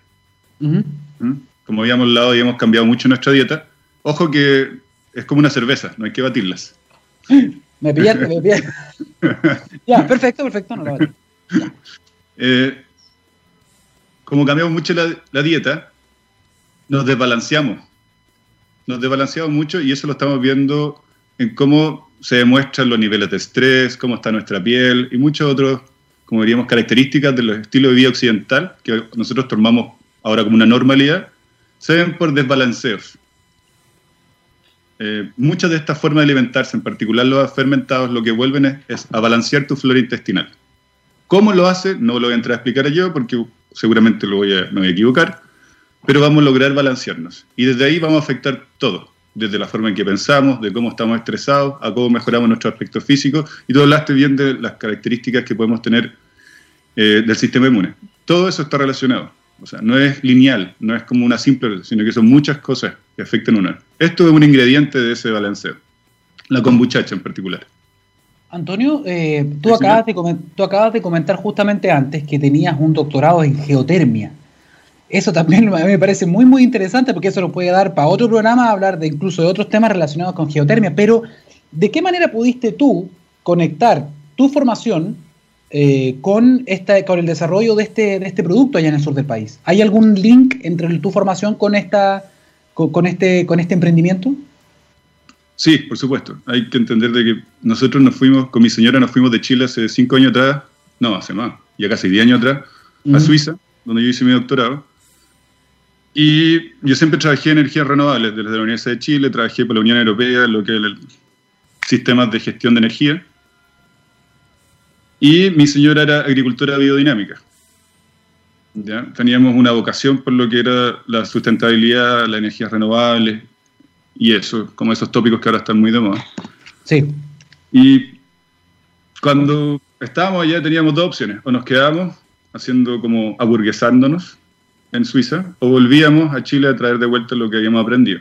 Uh -huh. ¿Mm? Como habíamos hablado y hemos cambiado mucho nuestra dieta, ojo que es como una cerveza, no hay que batirlas. *laughs* Me pillaste, me pillaste. *laughs* ya, perfecto, perfecto, no la batí. Eh, como cambiamos mucho la, la, dieta, nos desbalanceamos. Nos desbalanceamos mucho y eso lo estamos viendo en cómo se demuestran los niveles de estrés, cómo está nuestra piel y muchos otros, como diríamos, características del estilo de vida occidental que nosotros tomamos ahora como una normalidad, se ven por desbalanceos. Eh, muchas de estas formas de alimentarse, en particular los fermentados, lo que vuelven es, es, a balancear tu flora intestinal. ¿Cómo lo hace? No lo voy a entrar a explicar yo porque seguramente lo voy a, me voy a equivocar, pero vamos a lograr balancearnos. Y desde ahí vamos a afectar todo desde la forma en que pensamos, de cómo estamos estresados, a cómo mejoramos nuestro aspecto físico, y tú hablaste bien de las características que podemos tener eh, del sistema inmune. Todo eso está relacionado. O sea, no es lineal, no es como una simple, sino que son muchas cosas que afectan una. Esto es un ingrediente de ese balanceo. La kombuchacha en particular. Antonio, eh, tú, acabas de tú acabas de comentar justamente antes que tenías un doctorado en geotermia. Eso también *laughs* a mí me parece muy, muy interesante porque eso nos puede dar para otro programa hablar de incluso de otros temas relacionados con geotermia. Pero, ¿de qué manera pudiste tú conectar tu formación eh, con, esta, con el desarrollo de este, de este producto allá en el sur del país? ¿Hay algún link entre tu formación con, esta, con, con este, con este emprendimiento? Sí, por supuesto. Hay que entender de que nosotros nos fuimos, con mi señora nos fuimos de Chile hace cinco años atrás, no, hace más, ya casi diez años atrás, a Suiza, donde yo hice mi doctorado. Y yo siempre trabajé en energías renovables, desde la Universidad de Chile, trabajé por la Unión Europea, lo que es el sistemas de gestión de energía. Y mi señora era agricultora biodinámica. ¿Ya? Teníamos una vocación por lo que era la sustentabilidad, las energías renovables y eso, como esos tópicos que ahora están muy de moda. Sí. Y cuando estábamos allá teníamos dos opciones, o nos quedábamos haciendo como aburguesándonos en Suiza, o volvíamos a Chile a traer de vuelta lo que habíamos aprendido.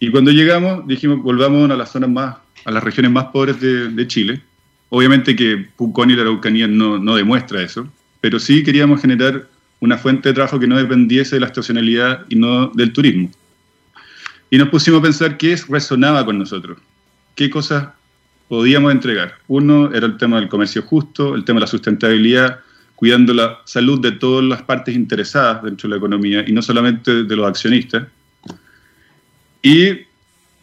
Y cuando llegamos, dijimos, volvamos a las zonas más, a las regiones más pobres de, de Chile. Obviamente que Pucón y la Araucanía no, no demuestra eso, pero sí queríamos generar una fuente de trabajo que no dependiese de la estacionalidad y no del turismo. Y nos pusimos a pensar qué resonaba con nosotros, qué cosas podíamos entregar. Uno era el tema del comercio justo, el tema de la sustentabilidad, cuidando la salud de todas las partes interesadas dentro de la economía y no solamente de los accionistas. Y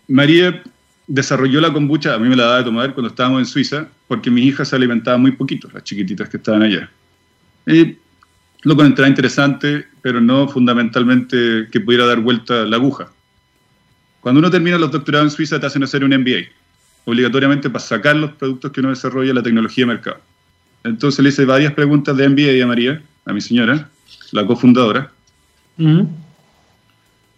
María desarrolló la kombucha, a mí me la daba de tomar cuando estábamos en Suiza, porque mis hijas se alimentaban muy poquito, las chiquititas que estaban allá. Y lo encontraba interesante, pero no fundamentalmente que pudiera dar vuelta la aguja. Cuando uno termina los doctorados en Suiza te hacen hacer un MBA, obligatoriamente para sacar los productos que uno desarrolla la tecnología de mercado. Entonces le hice varias preguntas de MBA a María, a mi señora, la cofundadora. Uh -huh.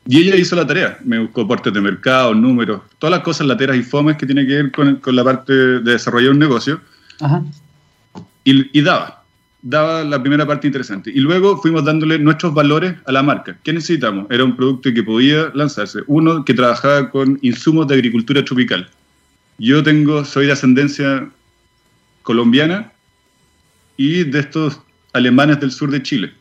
Y ella hizo la tarea, me buscó aportes de mercado, números, todas las cosas lateras y fomes que tiene que ver con, con la parte de desarrollar un negocio. Y, y, daba, daba la primera parte interesante. Y luego fuimos dándole nuestros valores a la marca. ¿Qué necesitamos? Era un producto que podía lanzarse. Uno que trabajaba con insumos de agricultura tropical. Yo tengo, soy de ascendencia colombiana, y de estos alemanes del sur de Chile.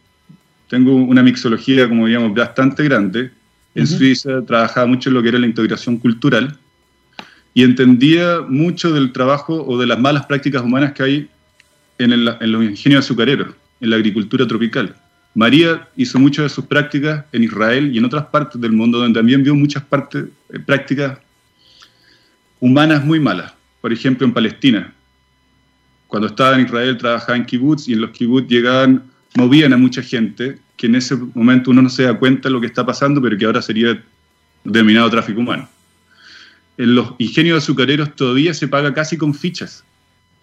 Tengo una mixología, como digamos, bastante grande en Suiza, trabajaba mucho en lo que era la integración cultural y entendía mucho del trabajo o de las malas prácticas humanas que hay en, en los ingenios azucareros, en la agricultura tropical. María hizo muchas de sus prácticas en Israel y en otras partes del mundo donde también vio muchas partes, eh, prácticas humanas muy malas. Por ejemplo, en Palestina. Cuando estaba en Israel trabajaba en kibbutz y en los kibbutz llegaban, movían a mucha gente que en ese momento uno no se da cuenta de lo que está pasando, pero que ahora sería denominado tráfico humano. En los ingenios azucareros todavía se paga casi con fichas.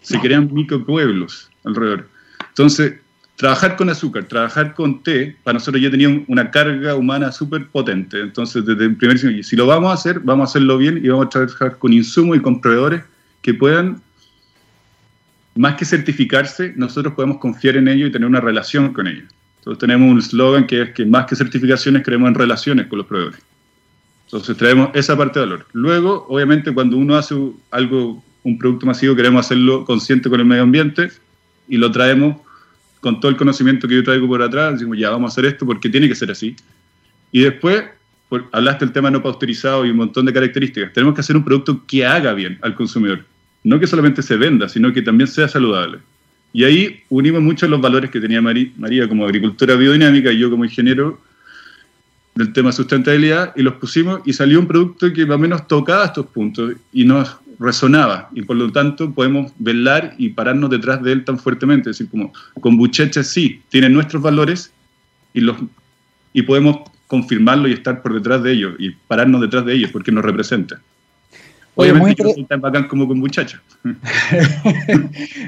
Se crean micropueblos alrededor. Entonces, trabajar con azúcar, trabajar con té, para nosotros ya tenía una carga humana súper potente. Entonces, desde el primer si lo vamos a hacer, vamos a hacerlo bien y vamos a trabajar con insumos y con proveedores que puedan, más que certificarse, nosotros podemos confiar en ellos y tener una relación con ellos. Entonces, tenemos un eslogan que es que más que certificaciones, creemos en relaciones con los proveedores. Entonces, traemos esa parte de valor. Luego, obviamente, cuando uno hace algo, un producto masivo, queremos hacerlo consciente con el medio ambiente y lo traemos con todo el conocimiento que yo traigo por atrás, decimos, ya vamos a hacer esto porque tiene que ser así. Y después, hablaste del tema no pasteurizado y un montón de características. Tenemos que hacer un producto que haga bien al consumidor. No que solamente se venda, sino que también sea saludable. Y ahí unimos mucho los valores que tenía María como agricultora biodinámica y yo como ingeniero del tema sustentabilidad y los pusimos y salió un producto que más o menos tocaba estos puntos y nos resonaba y por lo tanto podemos velar y pararnos detrás de él tan fuertemente. Es decir, como con Buchecha sí, tiene nuestros valores y, los, y podemos confirmarlo y estar por detrás de ellos y pararnos detrás de ellos porque nos representa. Obviamente muy tan bacán como con muchacha. *laughs* *laughs*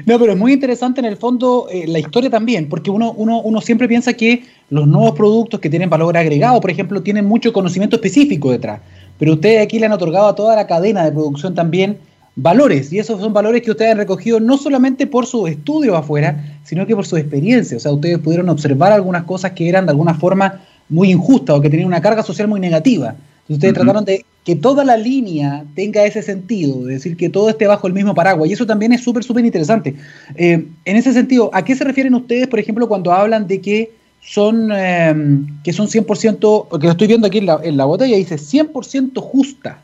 no, pero es muy interesante en el fondo eh, la historia también, porque uno, uno, uno siempre piensa que los nuevos productos que tienen valor agregado, por ejemplo, tienen mucho conocimiento específico detrás pero ustedes aquí le han otorgado a toda la cadena de producción también valores, y esos son valores que ustedes han recogido no solamente por su estudio afuera, sino que por su experiencia. O sea, ustedes pudieron observar algunas cosas que eran de alguna forma muy injustas o que tenían una carga social muy negativa. Ustedes trataron de que toda la línea tenga ese sentido, de decir que todo esté bajo el mismo paraguas, y eso también es súper, súper interesante. Eh, en ese sentido, ¿a qué se refieren ustedes, por ejemplo, cuando hablan de que son, em, que son 100%, porque lo estoy viendo aquí en la, en la botella, dice 100% justa.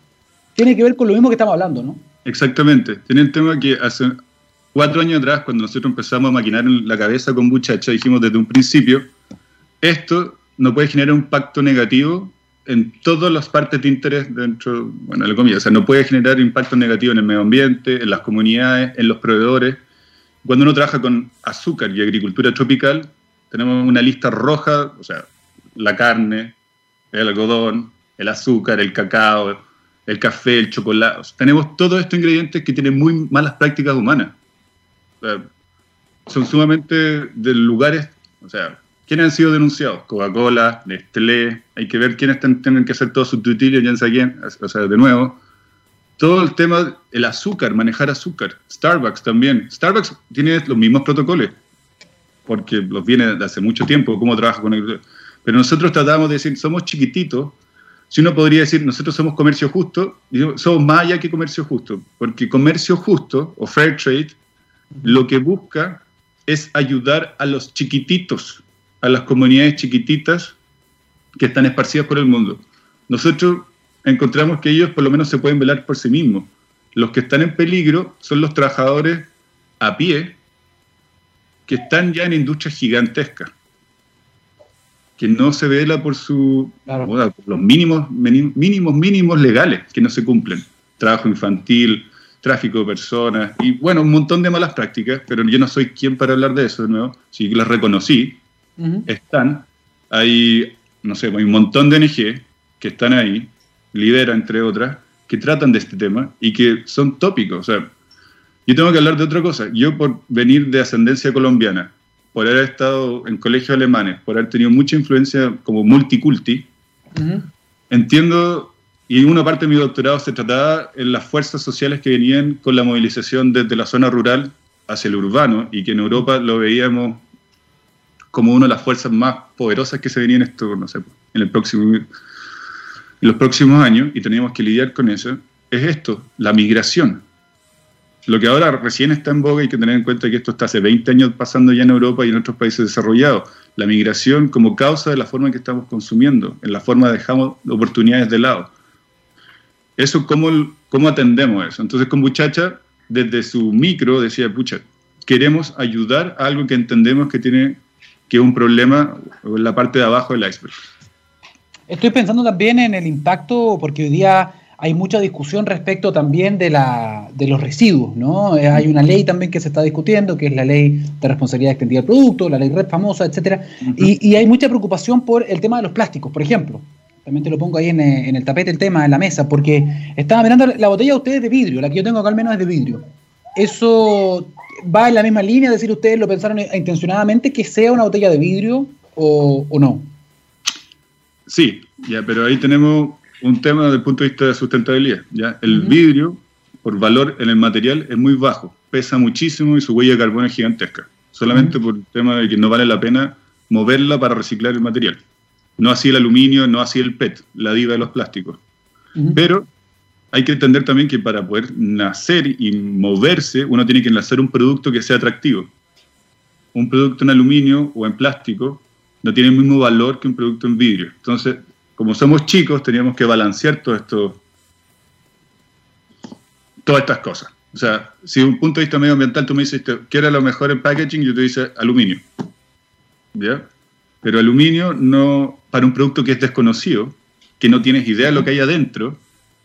Tiene que ver con lo mismo que estamos hablando, ¿no? Exactamente. Tiene el tema que hace cuatro años atrás, cuando nosotros empezamos a maquinar en la cabeza con muchacha, dijimos desde un principio, esto no puede generar un impacto negativo en todas las partes de interés dentro, bueno, la comida. O sea, no puede generar impacto negativo en el medio ambiente, en las comunidades, en los proveedores. Cuando uno trabaja con azúcar y agricultura tropical, tenemos una lista roja, o sea, la carne, el algodón, el azúcar, el cacao, el café, el chocolate. tenemos todos estos ingredientes que tienen muy malas prácticas humanas. son sumamente de lugares, o sea, ¿quiénes han sido denunciados? Coca-Cola, Nestlé, hay que ver quiénes tienen que hacer todo su tutilio, ya sé quién, o sea, de nuevo. Todo el tema, el azúcar, manejar azúcar. Starbucks también. Starbucks tiene los mismos protocolos porque los viene de hace mucho tiempo, cómo trabaja con el... Pero nosotros tratamos de decir, somos chiquititos, si uno podría decir, nosotros somos comercio justo, somos más allá que comercio justo, porque comercio justo o fair trade lo que busca es ayudar a los chiquititos, a las comunidades chiquititas que están esparcidas por el mundo. Nosotros encontramos que ellos por lo menos se pueden velar por sí mismos. Los que están en peligro son los trabajadores a pie, que están ya en industrias gigantescas, que no se vela por su, los mínimos, mínimos, mínimos legales que no se cumplen. Trabajo infantil, tráfico de personas y bueno, un montón de malas prácticas, pero yo no soy quien para hablar de eso de nuevo, sí que las reconocí, están, hay, no sé, hay un montón de ONG que están ahí, lidera entre otras, que tratan de este tema y que son tópicos, o sea, yo tengo que hablar de otra cosa. Yo por venir de ascendencia colombiana, por haber estado en colegios alemanes, por haber tenido mucha influencia como multiculti, entiendo, y una parte de mi doctorado se trataba en las fuerzas sociales que venían con la movilización desde la zona rural hacia el urbano y que en Europa lo veíamos como una de las fuerzas más poderosas que se venían esto, no sé, en, el próximo, en los próximos años y teníamos que lidiar con eso, es esto, la migración. Lo que ahora recién está en boga, hay que tener en cuenta que esto está hace 20 años pasando ya en Europa y en otros países desarrollados. la migración como causa de la forma en que estamos consumiendo, en la forma de dejamos oportunidades de lado. Eso, ¿cómo, cómo atendemos eso? Entonces, con Muchacha, desde su micro, decía, pucha, queremos ayudar a algo que entendemos que tiene que es un problema en la parte de abajo del iceberg. Estoy pensando también en el impacto, porque hoy día hay mucha discusión respecto también de, la, de los residuos, ¿no? Eh, hay una ley también que se está discutiendo, que es la ley de responsabilidad extendida del producto, la ley red famosa, etcétera, y, hay mucha preocupación por el tema de los plásticos, por ejemplo. También te lo pongo ahí en, en, el tapete el tema, en la mesa, porque estaba mirando la botella de ustedes de vidrio, la que yo tengo acá al menos es de vidrio. ¿Eso va en la misma línea? Es decir, ¿ustedes lo pensaron intencionadamente que sea una botella de vidrio o, o no? Sí, ya, pero ahí tenemos un tema desde el punto de vista de sustentabilidad. ¿ya? El vidrio, por valor en el material, es muy bajo, pesa muchísimo y su huella de carbono es gigantesca, solamente por el tema de que no vale la pena moverla para reciclar el material. No así el aluminio, no así el PET, la diva de los plásticos. Pero hay que entender también que para poder nacer y moverse, uno tiene que enlazar un producto que sea atractivo. Un producto en aluminio o en plástico no tiene el mismo valor que un producto en vidrio. Entonces, como somos chicos, teníamos que balancear todo esto, todas estas cosas. O sea, si un punto de vista medioambiental tú me dices, ¿qué era lo mejor en packaging? Yo te dice aluminio. ¿Ya? Pero aluminio no, para un producto que es desconocido, que no tienes idea de lo que hay adentro,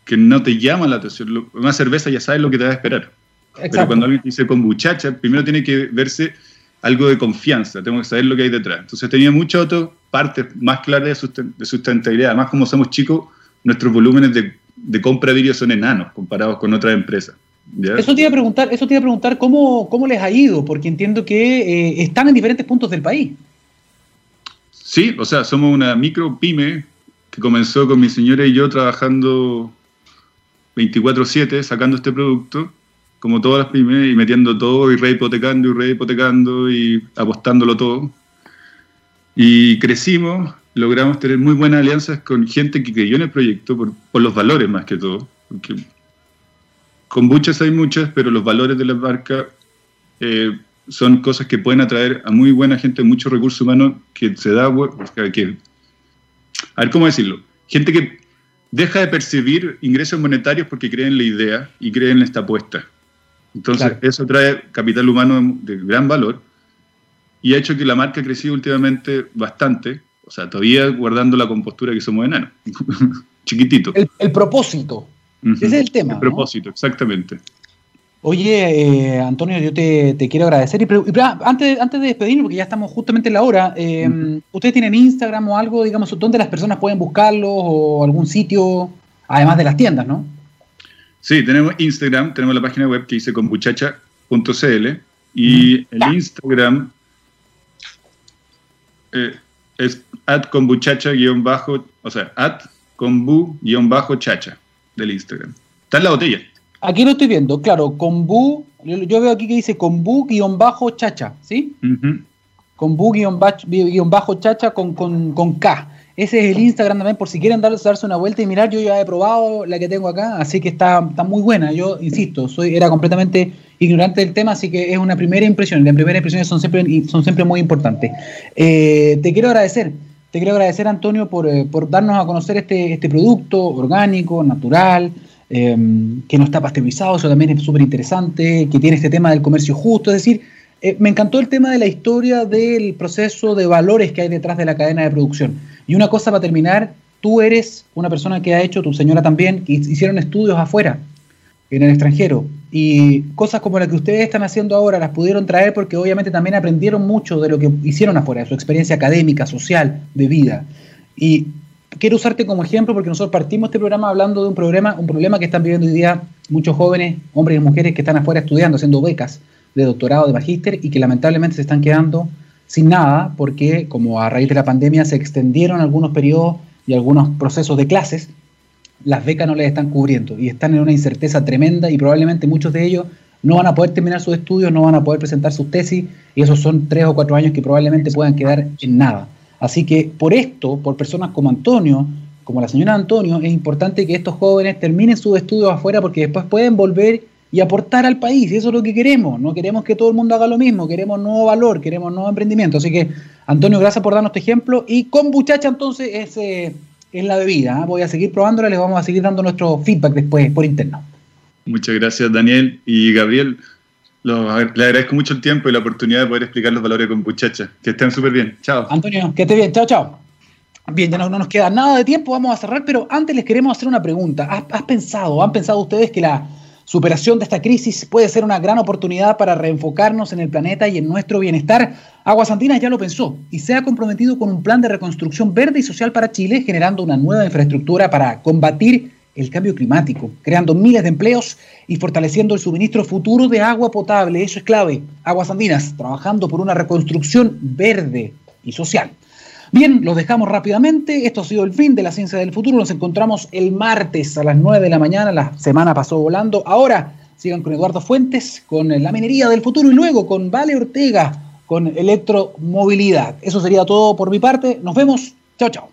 que no te llama la atención. Una cerveza ya sabes lo que te va a esperar. Pero cuando alguien te dice con muchacha, primero tiene que verse algo de confianza, tengo que saber lo que hay detrás. Entonces tenía muchas otras partes más claras de, sustentabilidad. Además, como somos chicos, nuestros volúmenes de, compra de vidrio son enanos comparados con otras empresas. Eso te iba a preguntar, eso te iba a preguntar cómo, cómo les ha ido, porque entiendo que eh, están en diferentes puntos del país. Sí, o sea, somos una micro pyme que comenzó con mi señora y yo trabajando 24/7 sacando este producto como todas las pymes, y metiendo todo y hipotecando y hipotecando y apostándolo todo. Y crecimos, logramos tener muy buenas alianzas con gente que creyó en el proyecto por, por los valores más que todo. Porque con muchas hay muchas, pero los valores de la marca eh, son cosas que pueden atraer a muy buena gente, mucho recurso humano que se da, que, a ver cómo decirlo, gente que deja de percibir ingresos monetarios porque creen en la idea y creen en esta apuesta. Entonces, eso trae capital humano de gran valor y ha hecho que la marca ha crecido últimamente bastante, o sea, todavía guardando la compostura que somos enanos, *laughs* chiquitito. El, propósito, ese es el tema. El propósito, exactamente. Oye, eh, Antonio, yo te, quiero agradecer. Y, antes, antes de despedirnos, porque ya estamos justamente en la hora, eh, ¿ustedes tienen Instagram o algo, digamos, donde las personas pueden buscarlos o algún sitio, además de las tiendas, ¿no? Sí, tenemos Instagram, tenemos la página web que dice combuchacha.cl y el Instagram eh, es at kombuchacha-bajo, o sea, at kombu-chacha del Instagram. Está en la botella. Aquí lo estoy viendo, claro, kombu, yo, veo aquí que dice kombu-chacha, ¿sí? Uh Kombu-chacha con, con, con K. Ese es el Instagram también, por si quieren darse, darse una vuelta y mirar. Yo ya he probado la que tengo acá, así que está, está muy buena. Yo insisto, soy era completamente ignorante del tema, así que es una primera impresión. Las primeras impresiones son siempre, son siempre muy importantes. Eh, te quiero agradecer, te quiero agradecer, Antonio, por, eh, por darnos a conocer este, este producto orgánico, natural, eh, que no está pasteurizado, eso también es súper interesante, que tiene este tema del comercio justo, es decir, eh, me encantó el tema de la historia del proceso de valores que hay detrás de la cadena de producción. Y una cosa para terminar, tú eres una persona que ha hecho, tu señora también, que hicieron estudios afuera, en el extranjero. Y cosas como las que ustedes están haciendo ahora las pudieron traer porque obviamente también aprendieron mucho de lo que hicieron afuera, su experiencia académica, social, de vida. Y quiero usarte como ejemplo porque nosotros partimos este programa hablando de un problema, un problema que están viviendo hoy día muchos jóvenes, hombres y mujeres que están afuera estudiando, haciendo becas de doctorado, de magíster y que lamentablemente se están quedando sin nada porque como a raíz de la pandemia se extendieron algunos periodos y algunos procesos de clases, las becas no les están cubriendo y están en una incerteza tremenda y probablemente muchos de ellos no van a poder terminar sus estudios, no van a poder presentar sus tesis y esos son tres o cuatro años que probablemente puedan quedar en nada. Así que por esto, por personas como Antonio, como la señora Antonio, es importante que estos jóvenes terminen sus estudios afuera porque después pueden volver y aportar al país. Eso es lo que queremos. No queremos que todo el mundo haga lo mismo. Queremos nuevo valor, queremos nuevo emprendimiento. Así que, Antonio, gracias por darnos este ejemplo. Y con Buchacha, entonces, es, eh, es la bebida. ¿ah? Voy a seguir probándola, les vamos a seguir dando nuestro feedback después por interno. Muchas gracias, Daniel. Y Gabriel, le agradezco mucho el tiempo y la oportunidad de poder explicar los valores con Buchacha. Que estén súper bien. Chao. Antonio, que esté bien. Chao, chao. Bien, ya no, nos queda nada de tiempo, vamos a cerrar, pero antes les queremos hacer una pregunta. ¿Has pensado, han pensado ustedes que la superación de esta crisis puede ser una gran oportunidad para reenfocarnos en el planeta y en nuestro bienestar. Aguas Andinas ya lo pensó y se ha comprometido con un plan de reconstrucción verde y social para Chile, generando una nueva infraestructura para combatir el cambio climático, creando miles de empleos y fortaleciendo el suministro futuro de agua potable. Eso es clave. Aguas Andinas, trabajando por una reconstrucción verde y social. Bien, los dejamos rápidamente. Esto ha sido el fin de la ciencia del futuro. Nos encontramos el martes a las 9 de la mañana. La semana pasó volando. Ahora sigan con Eduardo Fuentes, con la minería del futuro y luego con Vale Ortega, con electromovilidad. Eso sería todo por mi parte. Nos vemos. Chao, chao.